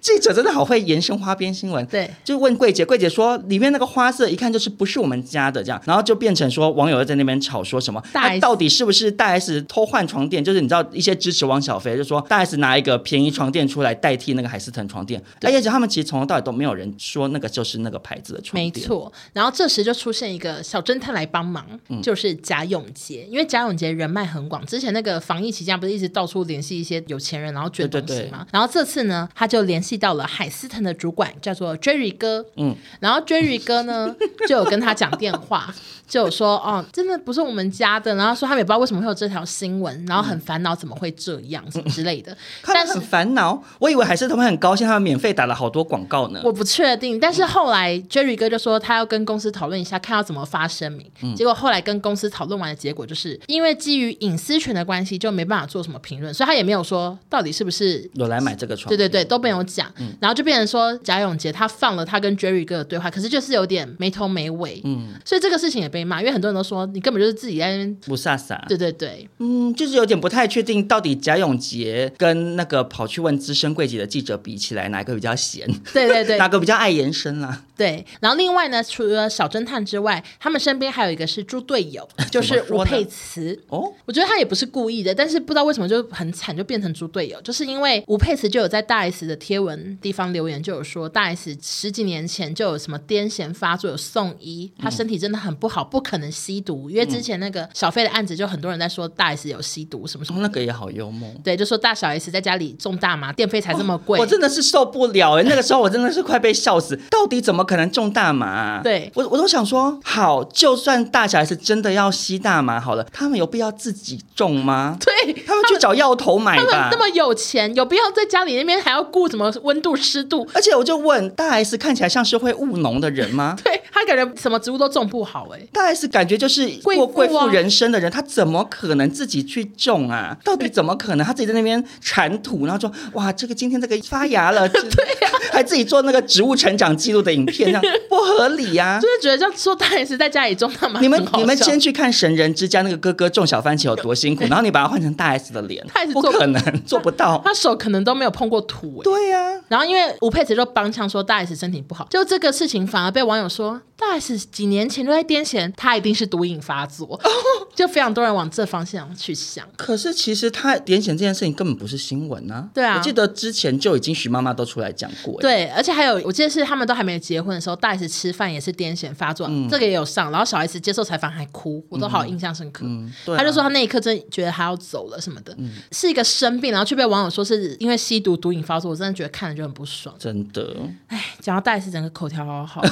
S2: 记者真的好会延伸花边新闻，
S1: 对，
S2: 就问柜姐，柜姐说里面那个花色一看就是不是我们家的这样，然后就变成说网友又在那边吵说什么，大 S、啊、到底是不是大 S 偷换床垫？就是你知道一些支持王。小飞就说大 S 拿一个便宜床垫出来代替那个海思腾床垫，而且他们其实从头到尾都没有人说那个就是那个牌子的床垫。
S1: 没错，然后这时就出现一个小侦探来帮忙，嗯、就是贾永杰，因为贾永杰人脉很广，之前那个防疫期间不是一直到处联系一些有钱人，然后捐东西嘛。对对对，然后这次呢，他就联系到了海思腾的主管，叫做 Jerry 哥。嗯，然后 Jerry 哥呢 就有跟他讲电话，就有说哦，真的不是我们家的，然后说他们也不知道为什么会有这条新闻，然后很烦恼怎么会这样。样子 之类的，但是
S2: 很烦恼。我以为还是他们很高兴，他们免费打了好多广告呢。
S1: 我不确定，但是后来 Jerry 哥就说他要跟公司讨论一下，看要怎么发声明。嗯、结果后来跟公司讨论完的结果，就是因为基于隐私权的关系，就没办法做什么评论，所以他也没有说到底是不是
S2: 有来买这个床。
S1: 对对对，都没有讲。嗯、然后就变成说贾永杰他放了他跟 Jerry 哥的对话，可是就是有点没头没尾。嗯，所以这个事情也被骂，因为很多人都说你根本就是自己在那边
S2: 不飒飒。
S1: 对对对，
S2: 嗯，就是有点不太确定到底贾永杰。跟那个跑去问资深柜姐的记者比起来，哪个比较闲？
S1: 对对对，
S2: 哪个比较爱延伸啦？
S1: 对，然后另外呢，除了小侦探之外，他们身边还有一个是猪队友，就是吴佩慈。哦，我觉得他也不是故意的，但是不知道为什么就很惨，就变成猪队友，就是因为吴佩慈就有在大 S 的贴文地方留言，就有说大 S 十几年前就有什么癫痫发作，有送医，他身体真的很不好，不可能吸毒，因为之前那个小费的案子，就很多人在说大 S 有吸毒什么什么，
S2: 那个也好幽默。
S1: 对，就说大小 S 在家里种大麻，电费才这么贵，
S2: 我真的是受不了哎，那个时候我真的是快被笑死，到底怎么可能种大麻？
S1: 对，
S2: 我我都想说，好，就算大小 S 真的要吸大麻好了，他们有必要自己
S1: 种
S2: 吗？对，去找药头买吧。
S1: 他们那么有钱，有必要在家里那边还要顾什么温度湿度？
S2: 而且我就问大 S，看起来像是会务农的人吗？
S1: 对，他感觉什么植物都种不好哎、欸。
S2: 大 S 感觉就是过贵妇人生的人，他怎么可能自己去种啊？到底怎么可能？他自己在那边铲土，然后说哇，这个今天这个发芽了，对呀、啊，还自己做那个植物成长记录的影片，这样不合理呀、啊？
S1: 就是觉得这样说大 S 在家里种那么，
S2: 你们你们先去看《神人之家》那个哥哥种小番茄有多辛苦，然后你把它换成大 S 的脸，他也不可能做不到，
S1: 他手可能都没有碰过土、欸。
S2: 对呀、啊，
S1: 然后因为吴佩慈就帮腔说大 S 身体不好，就这个事情反而被网友说大 S 几年前就在癫痫，他一定是毒瘾发作，哦、就非常多人往这方向去想。
S2: 可是其实他癫痫这件事情根本不是新闻啊。
S1: 对啊，
S2: 我记得之前就已经徐妈妈都出来讲过。
S1: 对，而且还有我记得是他们都还没结婚的时候，大 S 吃饭也是癫痫发作，嗯、这个也有上。然后小 S 接受采访还哭，我都好印象深刻。嗯嗯啊、他就说他那一刻真觉得他要走了什么的，嗯、是一个生病，然后却被网友说是因为吸毒毒瘾发作，我真的觉得看了就很不爽。
S2: 真的，
S1: 哎，讲到戴斯整个口条好好。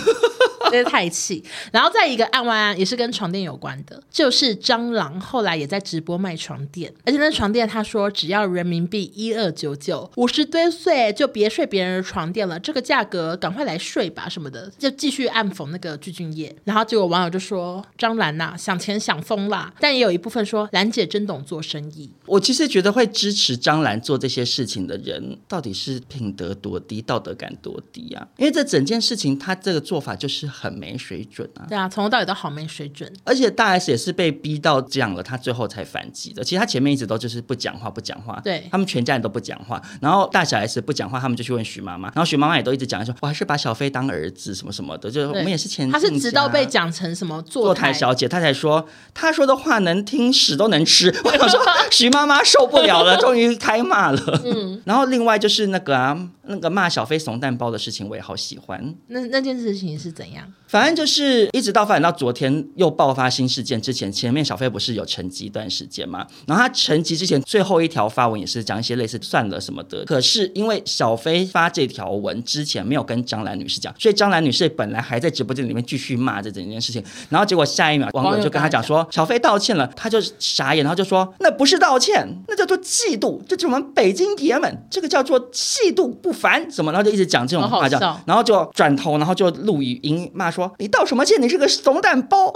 S1: 真是太气，然后再一个案外案也是跟床垫有关的，就是蟑螂后来也在直播卖床垫，而且那床垫他说只要人民币一二九九，五十多岁就别睡别人的床垫了，这个价格赶快来睡吧什么的，就继续暗讽那个具俊曄。然后结果网友就说张兰呐、想钱想疯啦，但也有一部分说兰姐真懂做生意。
S2: 我其实觉得会支持张兰做这些事情的人，到底是品德多低，道德感多低啊？因为这整件事情他这个做法就是。很没水准啊！
S1: 对啊，从头到尾都好没水准。
S2: 而且大 S 也是被逼到这样了，他最后才反击的。其实他前面一直都就是不讲话，不讲话。
S1: 对，
S2: 他们全家人都不讲话。然后大小 S 不讲话，他们就去问徐妈妈。然后徐妈妈也都一直讲说，我还是把小飞当儿子什么什么的。就是我们也是前，
S1: 他是直到被讲成什么坐台，
S2: 坐台小姐，他才说他说的话能听，屎都能吃。我想说徐妈妈受不了了，终于开骂了。嗯。然后另外就是那个啊，那个骂小飞怂蛋包的事情，我也好喜欢。
S1: 那那件事情是怎样？
S2: 反正就是一直到发展到昨天又爆发新事件之前，前面小飞不是有沉寂一段时间吗？然后他沉寂之前最后一条发文也是讲一些类似算了什么的。可是因为小飞发这条文之前没有跟张兰女士讲，所以张兰女士本来还在直播间里面继续骂这整件事情。然后结果下一秒网友就跟他讲说 小飞道歉了，他就傻眼，然后就说那不是道歉，那叫做嫉妒，这就是我们北京爷们，这个叫做嫉妒不凡，怎么？然后就一直讲这种话，叫然后就转头，然后就录语音骂说你道什么歉？你是个怂蛋包！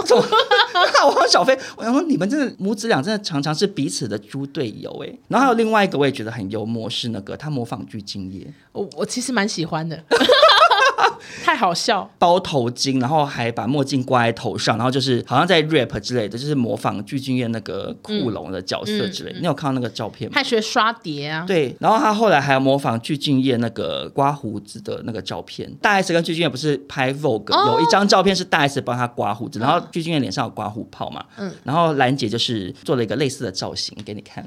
S2: 骂王 小飞，我想说你们真的母子俩真的常常是彼此的猪队友哎。然后还有另外一个我也觉得很幽默，是那个他模仿鞠婧祎，
S1: 我我其实蛮喜欢的。太好笑，
S2: 包头巾，然后还把墨镜挂在头上，然后就是好像在 rap 之类的，就是模仿具俊彦那个酷龙的角色之类的。嗯嗯、你有看到那个照片吗？
S1: 他学刷碟啊。
S2: 对，然后他后来还要模仿具俊彦那个刮胡子的那个照片。大 S 跟具俊彦不是拍 Vogue，、哦、有一张照片是大 S 帮他刮胡子，然后具俊彦脸上有刮胡泡嘛。嗯。然后兰姐就是做了一个类似的造型给你看。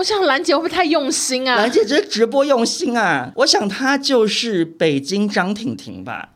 S1: 我想兰姐会不会太用心啊？
S2: 兰姐这直播用心啊！我想她就是北京张婷婷吧，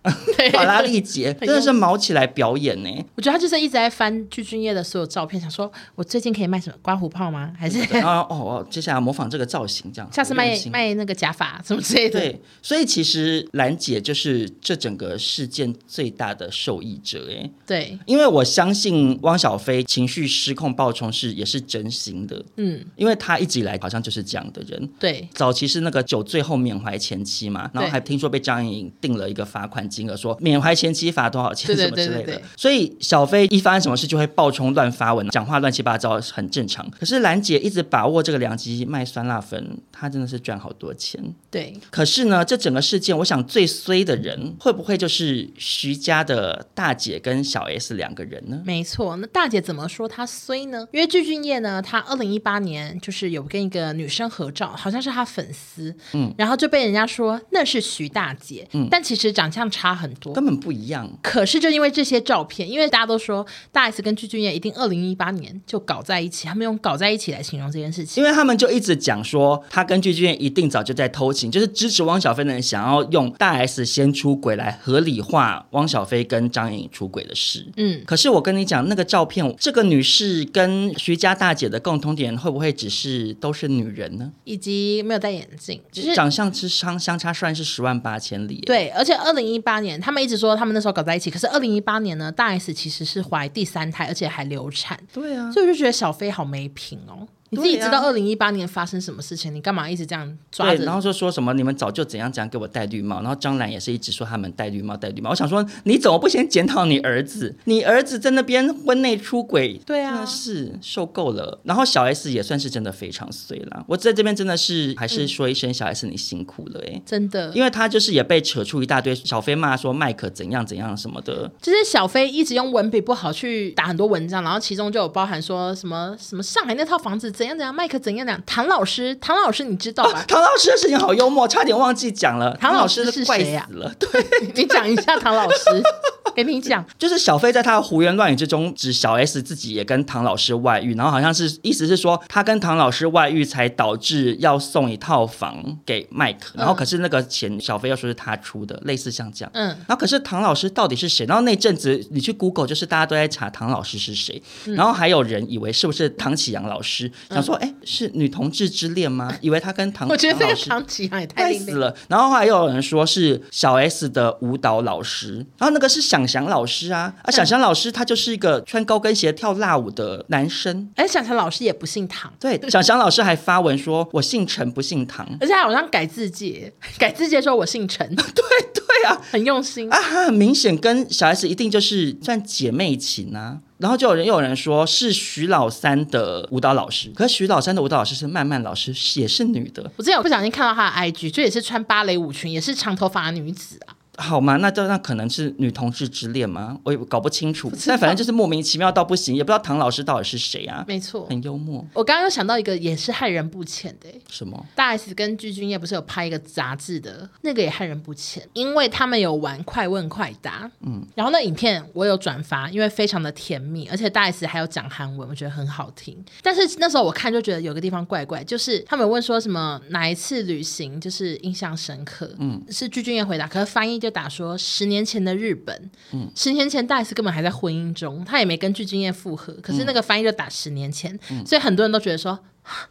S2: 法拉利姐真的是毛起来表演呢。
S1: 我觉得她就是一直在翻具俊晔的所有照片，想说我最近可以卖什么刮胡泡吗？还是
S2: 哦哦，接下来模仿这个造型这样，
S1: 下次卖卖那个假发什么之类的。
S2: 对，所以其实兰姐就是这整个事件最大的受益者哎。
S1: 对，
S2: 因为我相信汪小菲情绪失控暴冲是也是真心的，嗯，因为他一直。起来好像就是这样的人，
S1: 对，
S2: 早期是那个酒醉后缅怀前妻嘛，然后还听说被张颖颖定了一个罚款金额，说缅怀前妻罚多少钱什么之类的。对对对对对，所以小飞一发生什么事就会爆冲乱发文，讲话乱七八糟，很正常。可是兰姐一直把握这个良机卖酸辣粉，她真的是赚好多钱。
S1: 对，
S2: 可是呢，这整个事件，我想最衰的人会不会就是徐家的大姐跟小 S 两个人呢？
S1: 没错，那大姐怎么说她衰呢？因为具俊晔呢，他二零一八年就是有。跟一个女生合照，好像是她粉丝，嗯，然后就被人家说那是徐大姐，嗯，但其实长相差很多，
S2: 根本不一样。
S1: 可是就因为这些照片，因为大家都说大 S 跟具俊曄一定二零一八年就搞在一起，他们用搞在一起来形容这件事情，
S2: 因为他们就一直讲说他跟具俊曄一定早就在偷情，就是支持汪小菲的人想要用大 S 先出轨来合理化汪小菲跟张颖颖出轨的事，嗯，可是我跟你讲那个照片，这个女士跟徐家大姐的共同点会不会只是？都是女人呢，
S1: 以及没有戴眼镜，就是
S2: 长相之相相差算是十万八千里。
S1: 对，而且二零一八年他们一直说他们那时候搞在一起，可是二零一八年呢，大 S 其实是怀第三胎，而且还流产。
S2: 对啊，
S1: 所以我就觉得小飞好没品哦。你自己知道二零一八年发生什么事情，啊、你干嘛一直这样抓着？
S2: 然后就说什么你们早就怎样怎样给我戴绿帽，然后张兰也是一直说他们戴绿帽戴绿帽。我想说你怎么不先检讨你儿子？你儿子在那边婚内出轨，
S1: 对啊，
S2: 是受够了。然后小 S 也算是真的非常衰了。我在这边真的是还是说一声小 S 你辛苦了哎、欸，
S1: 真的，
S2: 因为他就是也被扯出一大堆小飞骂说麦克怎样怎样什么的，
S1: 就是小飞一直用文笔不好去打很多文章，然后其中就有包含说什么什么上海那套房子怎样怎样，麦克怎样。唐老师，唐老师，你知道吧？
S2: 啊、唐老师的事情好幽默，差点忘记讲了。唐老师是谁呀？对，
S1: 你讲一下唐老师。给你讲，
S2: 就是小飞在他的胡言乱语之中，指小 S 自己也跟唐老师外遇，然后好像是意思是说，他跟唐老师外遇才导致要送一套房给麦克，然后可是那个钱小飞又说是他出的，类似像这样。嗯，然后可是唐老师到底是谁？然后那阵子你去 Google，就是大家都在查唐老师是谁，然后还有人以为是不是唐启阳老师，想说哎是女同志之恋吗？以为他跟唐，
S1: 我觉得这个唐綺阳也太
S2: 死了。然后后来又有人说是小 S 的舞蹈老师，然后那个是想。想老师啊啊！想想老师他就是一个穿高跟鞋跳辣舞的男生。
S1: 哎，想想老师也不姓唐。
S2: 对，想想老师还发文说：“我姓陈，不姓唐。”
S1: 而且他好像改字介，改字介说我姓陈。
S2: 对对啊，
S1: 很用心
S2: 啊！他很明显跟小 S 一定就是算姐妹情啊。然后就有人又有人说是徐老三的舞蹈老师，可是徐老三的舞蹈老师是曼曼老师，也是女的。
S1: 我之前有不小心看到她的 IG，就也是穿芭蕾舞裙，也是长头发的女子啊。
S2: 好吗？那就那可能是女同志之恋吗？我也搞不清楚。但反正就是莫名其妙到不行，也不知道唐老师到底是谁啊？
S1: 没错，
S2: 很幽默。
S1: 我刚刚又想到一个也是害人不浅的，
S2: 什么？
S1: 大 S 跟具俊曄不是有拍一个杂志的，那个也害人不浅，因为他们有玩快问快答。嗯，然后那影片我有转发，因为非常的甜蜜，而且大 S 还有讲韩文，我觉得很好听。但是那时候我看就觉得有个地方怪怪，就是他们问说什么哪一次旅行就是印象深刻？嗯，是具俊曄回答，可是翻译就打说。十年前的日本，嗯，十年前大 S 根本还在婚姻中，他也没跟具俊曄复合，可是那个翻译就打十年前，嗯，所以很多人都觉得说。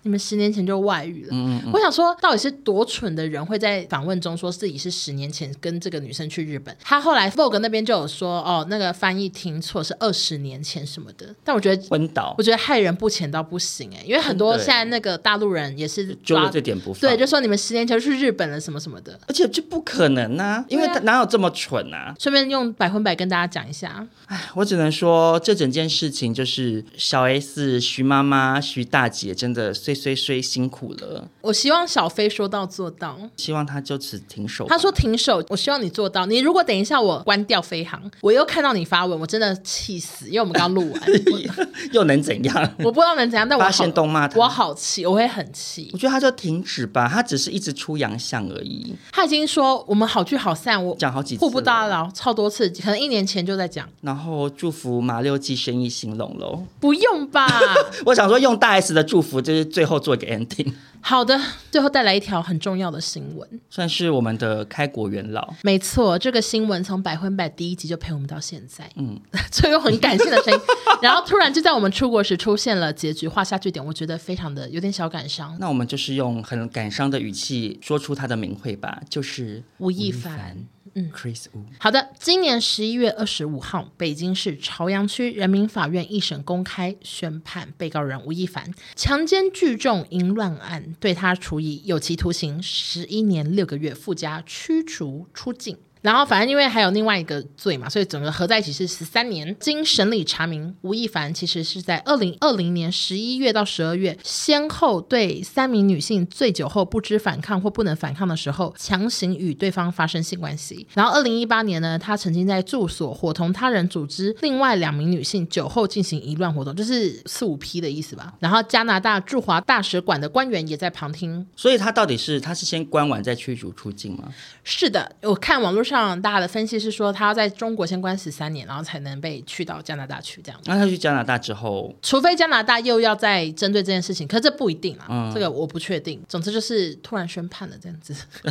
S1: 你们十年前就外遇了，嗯嗯，我想说，到底是多蠢的人会在访问中说自己是十年前跟这个女生去日本？他后来 Vogue 那边就有说，哦，那个翻译听错，是二十年前什么的。但我觉得
S2: 昏倒，
S1: 我觉得害人不浅到不行哎，因为很多现在那个大陆人也是
S2: 揪了这点不放，
S1: 对，就说你们十年前就去日本了什么什么的，
S2: 而且这不可能啊，因为他哪有这么蠢啊？
S1: 顺便用百分百跟大家讲一下，
S2: 哎，我只能说这整件事情就是小 S、徐妈妈、徐大姐真的衰衰衰。辛苦了，
S1: 我希望小飞说到做到，
S2: 希望他就此停手。
S1: 他说停手，我希望你做到。你如果等一下我关掉飞航，我又看到你发文，我真的气死，因为我们刚录完，
S2: 又能怎样？
S1: 我不知道能怎样，但我
S2: 发现动骂他，
S1: 我好气，我会很气。
S2: 我觉得他就停止吧，他只是一直出洋相而已。
S1: 他已经说我们好聚好散，我
S2: 讲好几次，
S1: 互不打扰，超多次，可能一年前就在讲。
S2: 然后祝福马六记生意兴隆喽，
S1: 不用吧？
S2: 我想说用大 S 的祝福，就是最后做一个 ending。
S1: 好的，最后带来一条很重要的新闻，
S2: 算是我们的开国元老。
S1: 没错，这个新闻从百分百第一集就陪我们到现在，嗯，最后很感谢的声音，然后突然就在我们出国时出现了结局，画下句点，我觉得非常的有点小感伤。
S2: 那我们就是用很感伤的语气说出他的名讳吧，就是
S1: 吴亦凡。
S2: 嗯，Chris Wu。
S1: 好的，今年十一月二十五号，北京市朝阳区人民法院一审公开宣判，被告人吴亦凡强奸聚众淫乱案，对他处以有期徒刑十一年六个月，附加驱逐出境。然后，反正因为还有另外一个罪嘛，所以整个合在一起是十三年。经审理查明，吴亦凡其实是在二零二零年十一月到十二月，先后对三名女性醉酒后不知反抗或不能反抗的时候，强行与对方发生性关系。然后二零一八年呢，他曾经在住所伙同他人组织另外两名女性酒后进行淫乱活动，就是四五批的意思吧。然后加拿大驻华大使馆的官员也在旁听。
S2: 所以他到底是他是先关完再驱逐出境吗？
S1: 是的，我看网络上。上大的分析是说，他要在中国先关十三年，然后才能被去到加拿大去这样。
S2: 那他去加拿大之后，
S1: 除非加拿大又要再针对这件事情，可是这不一定啊，嗯、这个我不确定。总之就是突然宣判了这样子，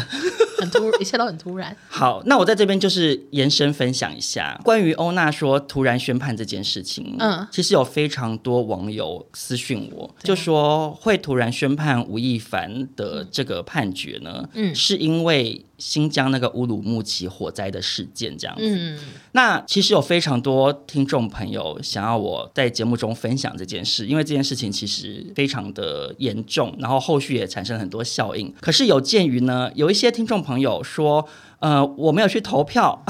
S1: 很突，一切都很突然。
S2: 好，那我在这边就是延伸分享一下关于欧娜说突然宣判这件事情。嗯，其实有非常多网友私讯我，就说会突然宣判吴亦凡的这个判决呢，嗯，是因为。新疆那个乌鲁木齐火灾的事件这样子。
S1: 嗯，
S2: 那其实有非常多听众朋友想要我在节目中分享这件事，因为这件事情其实非常的严重，然后后续也产生了很多效应。可是有鉴于呢，有一些听众朋友说，呃，我没有去投票。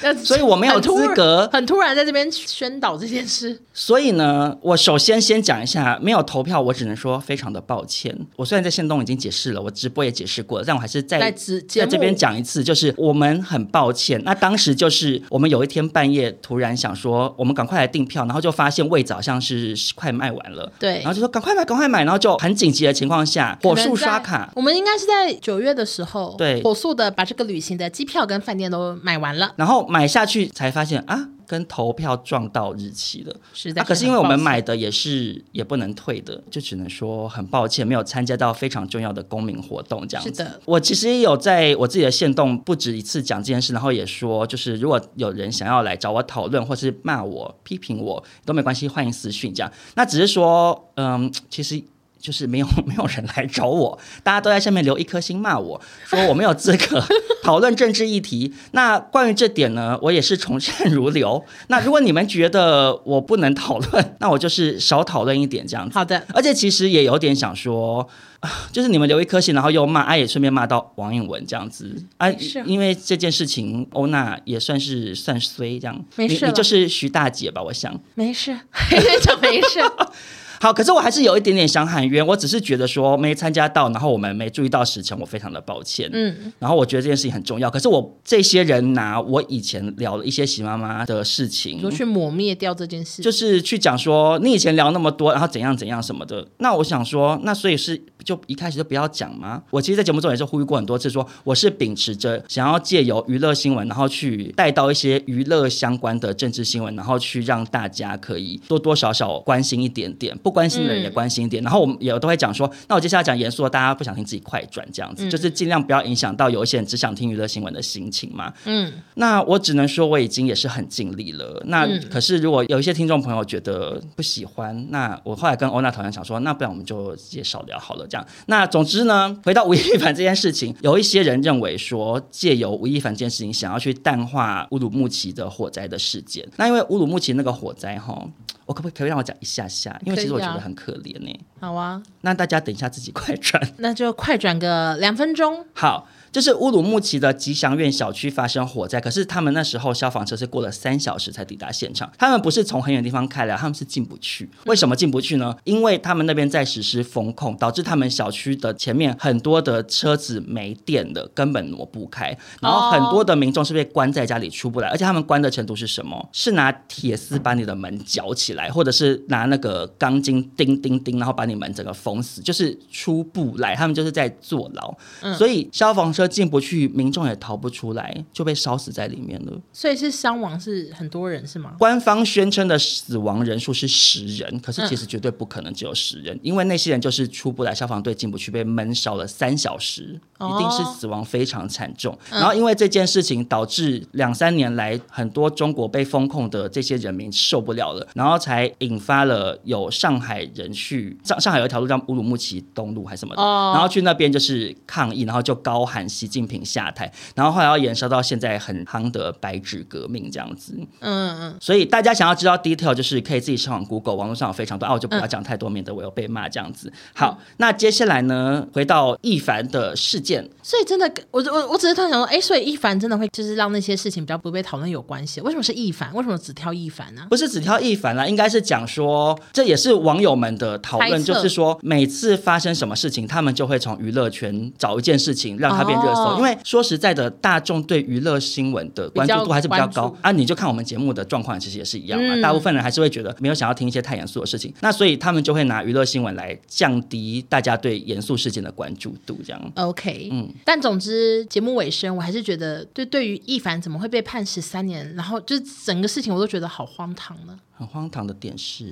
S2: 所以我没有资格，
S1: 很突然在这边宣导这件事。
S2: 所以呢，我首先先讲一下，没有投票，我只能说非常的抱歉。我虽然在线动已经解释了，我直播也解释过了，但我还是在在这边讲一次，就是我们很抱歉。那当时就是我们有一天半夜突然想说，我们赶快来订票，然后就发现位置好像是快卖完了，
S1: 对，
S2: 然后就说赶快买，赶快买，然后就很紧急的情况下，火速刷卡。
S1: 我们应该是在九月的时候，
S2: 对，
S1: 火速的把这个旅行的机票跟饭店都买完了，
S2: 然后。买下去才发现啊，跟投票撞到日期了。
S1: 是的、啊，
S2: 可是因为我们买的也是也不能退的，就只能说很抱歉，没有参加到非常重要的公民活动这样子。
S1: 是的，
S2: 我其实也有在我自己的线动不止一次讲这件事，然后也说，就是如果有人想要来找我讨论，或是骂我、批评我都没关系，欢迎私讯这样。那只是说，嗯，其实。就是没有 没有人来找我，大家都在下面留一颗心骂我，说我没有资格 讨论政治议题。那关于这点呢，我也是从善如流。那如果你们觉得我不能讨论，那我就是少讨论一点这样子。
S1: 好的，
S2: 而且其实也有点想说，就是你们留一颗心，然后又骂，啊也顺便骂到王颖文这样子啊，因为这件事情欧娜也算是算衰这样，
S1: 没事，
S2: 你，你就是徐大姐吧，我想
S1: 没事，讲没事。
S2: 好，可是我还是有一点点想喊冤。我只是觉得说没参加到，然后我们没注意到时程，我非常的抱歉。嗯，然后我觉得这件事情很重要。可是我这些人拿我以前聊了一些喜妈妈的事情，
S1: 就去抹灭掉这件事，
S2: 就是去讲说你以前聊那么多，然后怎样怎样什么的。那我想说，那所以是就一开始就不要讲吗？我其实，在节目中也是呼吁过很多次说，说我是秉持着想要借由娱乐新闻，然后去带到一些娱乐相关的政治新闻，然后去让大家可以多多少少关心一点点。不关心的人也关心一点，嗯、然后我们也都会讲说，那我接下来讲严肃的，大家不想听自己快转这样子，嗯、就是尽量不要影响到有一些人只想听娱乐新闻的心情嘛。嗯，那我只能说我已经也是很尽力了。那、嗯、可是如果有一些听众朋友觉得不喜欢，那我后来跟欧娜讨论，想说，那不然我们就直接少聊好了。这样，那总之呢，回到吴亦凡这件事情，有一些人认为说，借由吴亦凡这件事情，想要去淡化乌鲁木齐的火灾的事件。那因为乌鲁木齐那个火灾哈。我可不可以可以让我讲一下下？因为其实我觉得很可怜呢、欸。
S1: 好啊，
S2: 那大家等一下自己快转，
S1: 那就快转个两分钟。
S2: 好。就是乌鲁木齐的吉祥苑小区发生火灾，可是他们那时候消防车是过了三小时才抵达现场。他们不是从很远地方开来，他们是进不去。为什么进不去呢？因为他们那边在实施风控，导致他们小区的前面很多的车子没电了，根本挪不开。然后很多的民众是被关在家里出不来，而且他们关的程度是什么？是拿铁丝把你的门绞起来，或者是拿那个钢筋钉钉钉，然后把你门整个封死，就是出不来。他们就是在坐牢。所以消防。车进不去，民众也逃不出来，就被烧死在里面了。
S1: 所以是伤亡是很多人是吗？
S2: 官方宣称的死亡人数是十人，可是其实绝对不可能只有十人，嗯、因为那些人就是出不来，消防队进不去，被闷烧了三小时，哦、一定是死亡非常惨重。嗯、然后因为这件事情导致两三年来很多中国被封控的这些人民受不了了，然后才引发了有上海人去上上海有一条路叫乌鲁木齐东路还是什么的，哦、然后去那边就是抗议，然后就高喊。习近平下台，然后后来要延烧到现在很夯的白纸革命这样子。嗯嗯，所以大家想要知道 detail，就是可以自己上网 Google，网络上有非常多啊，我就不要讲太多，免得我又被骂这样子。好，那接下来呢，回到亦凡的事件。
S1: 所以真的，我我我只是突然想说，哎，所以亦凡真的会就是让那些事情比较不被讨论有关系？为什么是亦凡？为什么只挑亦凡呢？
S2: 不是只挑亦凡啦，应该是讲说，这也是网友们的讨论，就是说每次发生什么事情，他们就会从娱乐圈找一件事情让他变热搜，因为说实在的，大众对娱乐新闻的关注度还是比较高啊。你就看我们节目的状况，其实也是一样嘛。嗯、大部分人还是会觉得没有想要听一些太严肃的事情，那所以他们就会拿娱乐新闻来降低大家对严肃事件的关注度，这样。
S1: OK，嗯，但总之节目尾声，我还是觉得，对对于亦凡怎么会被判十三年，然后就是整个事情我都觉得好荒唐呢。
S2: 很荒唐的点是，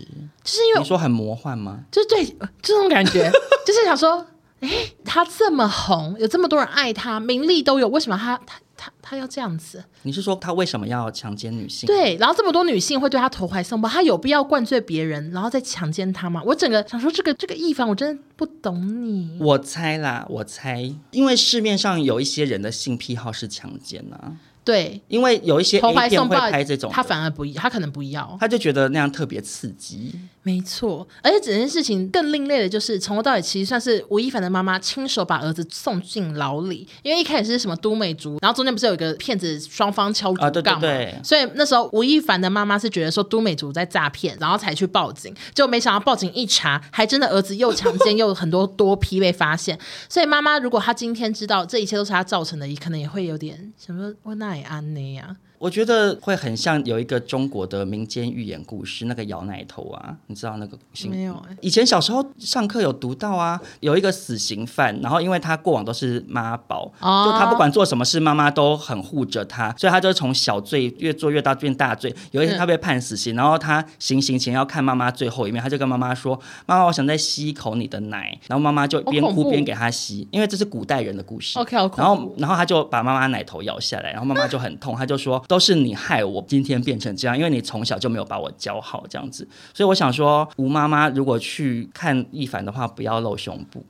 S1: 就是因为
S2: 你说很魔幻吗？
S1: 就是对这种感觉，就是想说。哎，他这么红，有这么多人爱他，名利都有，为什么他他他他要这样子？
S2: 你是说他为什么要强奸女性？
S1: 对，然后这么多女性会对他投怀送抱，他有必要灌醉别人，然后再强奸他吗？我整个想说，这个这个易凡，我真的不懂你。
S2: 我猜啦，我猜，因为市面上有一些人的性癖好是强奸啊。
S1: 对，
S2: 因为有一些 A 片会拍这种，
S1: 他反而不，他可能不要，
S2: 他就觉得那样特别刺激。
S1: 没错，而且整件事情更另类的就是，从头到尾其实算是吴亦凡的妈妈亲手把儿子送进牢里，因为一开始是什么都美竹，然后中间不是有一个骗子双方敲竹杠嘛、啊，对对对，所以那时候吴亦凡的妈妈是觉得说都美竹在诈骗，然后才去报警，就没想到报警一查，还真的儿子又强奸又很多多批被发现，所以妈妈如果她今天知道这一切都是她造成的，也可能也会有点什么我那也安呢？呀。
S2: 我觉得会很像有一个中国的民间寓言故事，那个摇奶头啊，你知道那个？
S1: 没有哎、欸。
S2: 以前小时候上课有读到啊，有一个死刑犯，然后因为他过往都是妈宝，哦、就他不管做什么事，妈妈都很护着他，所以他就从小罪越做越大，变大罪。有一天他被判死刑，嗯、然后他行刑前要看妈妈最后一面，他就跟妈妈说：“妈妈，我想再吸一口你的奶。”然后妈妈就边哭边给他吸，因为这是古代人的故事。
S1: OK，
S2: 然后然后他就把妈妈奶头咬下来，然后妈妈就很痛，他就说。都是你害我今天变成这样，因为你从小就没有把我教好这样子，所以我想说，吴妈妈如果去看亦凡的话，不要露胸部。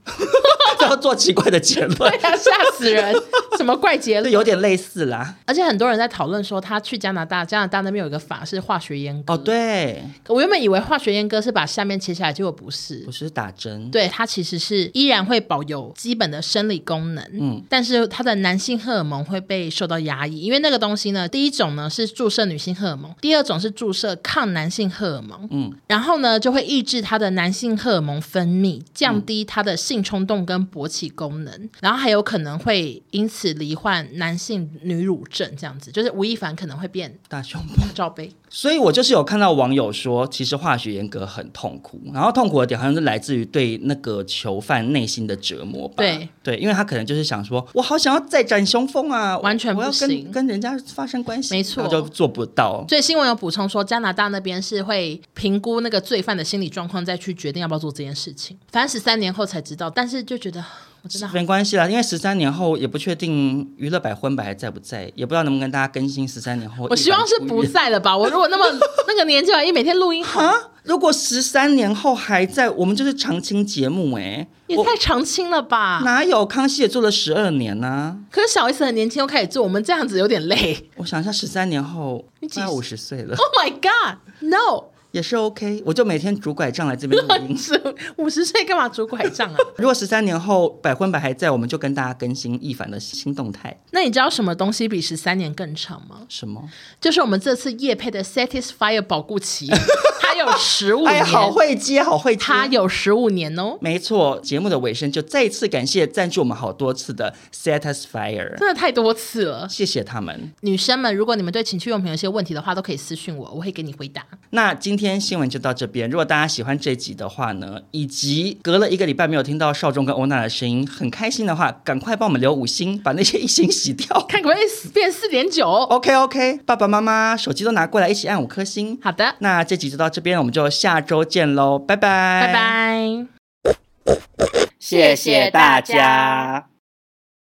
S2: 要做奇怪的结论，
S1: 对啊，吓死人！什么怪结论？
S2: 有点类似啦。
S1: 而且很多人在讨论说，他去加拿大，加拿大那边有一个法是化学阉割。
S2: 哦，对。
S1: 我原本以为化学阉割是把下面切下来，结果不是，
S2: 不是打针。
S1: 对，它其实是依然会保有基本的生理功能，嗯，但是它的男性荷尔蒙会被受到压抑，因为那个东西呢，第一种呢是注射女性荷尔蒙，第二种是注射抗男性荷尔蒙，嗯，然后呢就会抑制他的男性荷尔蒙分泌，降低他的性冲动跟勃起功能，然后还有可能会因此罹患男性女乳症，这样子就是吴亦凡可能会变
S2: 大胸部
S1: 罩杯。
S2: 所以我就是有看到网友说，其实化学严格很痛苦，然后痛苦的点好像是来自于对那个囚犯内心的折磨吧。
S1: 对
S2: 对，因为他可能就是想说，我好想要再展雄风啊，
S1: 完全不行，
S2: 我要跟跟人家发生关系，
S1: 没错，
S2: 就做不到。
S1: 所以新闻有补充说，加拿大那边是会评估那个罪犯的心理状况，再去决定要不要做这件事情。反正十三年后才知道，但是就觉得。没关系啦，因为十三年后也不确定娱乐百分百还在不在，也不知道能不能跟大家更新十三年后。我希望是不在了吧？我如果那么 那个年纪，万一每天录音
S2: 哈，如果十三年后还在，我们就是常青节目哎、欸，
S1: 也太常青了吧？
S2: 哪有康熙也做了十二年呢、啊？
S1: 可是小 S 很年轻又开始做，我们这样子有点累。
S2: 我想一下，十三年后快要五十岁了。
S1: Oh my God，No！
S2: 也是 OK，我就每天拄拐杖来这边录音。
S1: 五十岁干嘛拄拐杖啊？
S2: 如果十三年后百分百还在，我们就跟大家更新易凡的新动态。
S1: 那你知道什么东西比十三年更长吗？
S2: 什么？
S1: 就是我们这次夜配的 Satisfyer 保固期，它 有十五年。
S2: 哎，好会接，好会接。
S1: 他有十五年哦。
S2: 没错，节目的尾声就再一次感谢赞助我们好多次的 Satisfier，
S1: 真的太多次了，
S2: 谢谢他们。
S1: 女生们，如果你们对情趣用品有些问题的话，都可以私信我，我会给你回答。
S2: 那今天。新闻就到这边。如果大家喜欢这集的话呢，以及隔了一个礼拜没有听到少中跟欧娜的声音，很开心的话，赶快帮我们留五星，把那些一星洗掉，
S1: 看可不可以变四点九。
S2: OK OK，爸爸妈妈手机都拿过来，一起按五颗星。
S1: 好的，
S2: 那这集就到这边，我们就下周见喽，拜拜，
S1: 拜拜，
S2: 谢谢大家。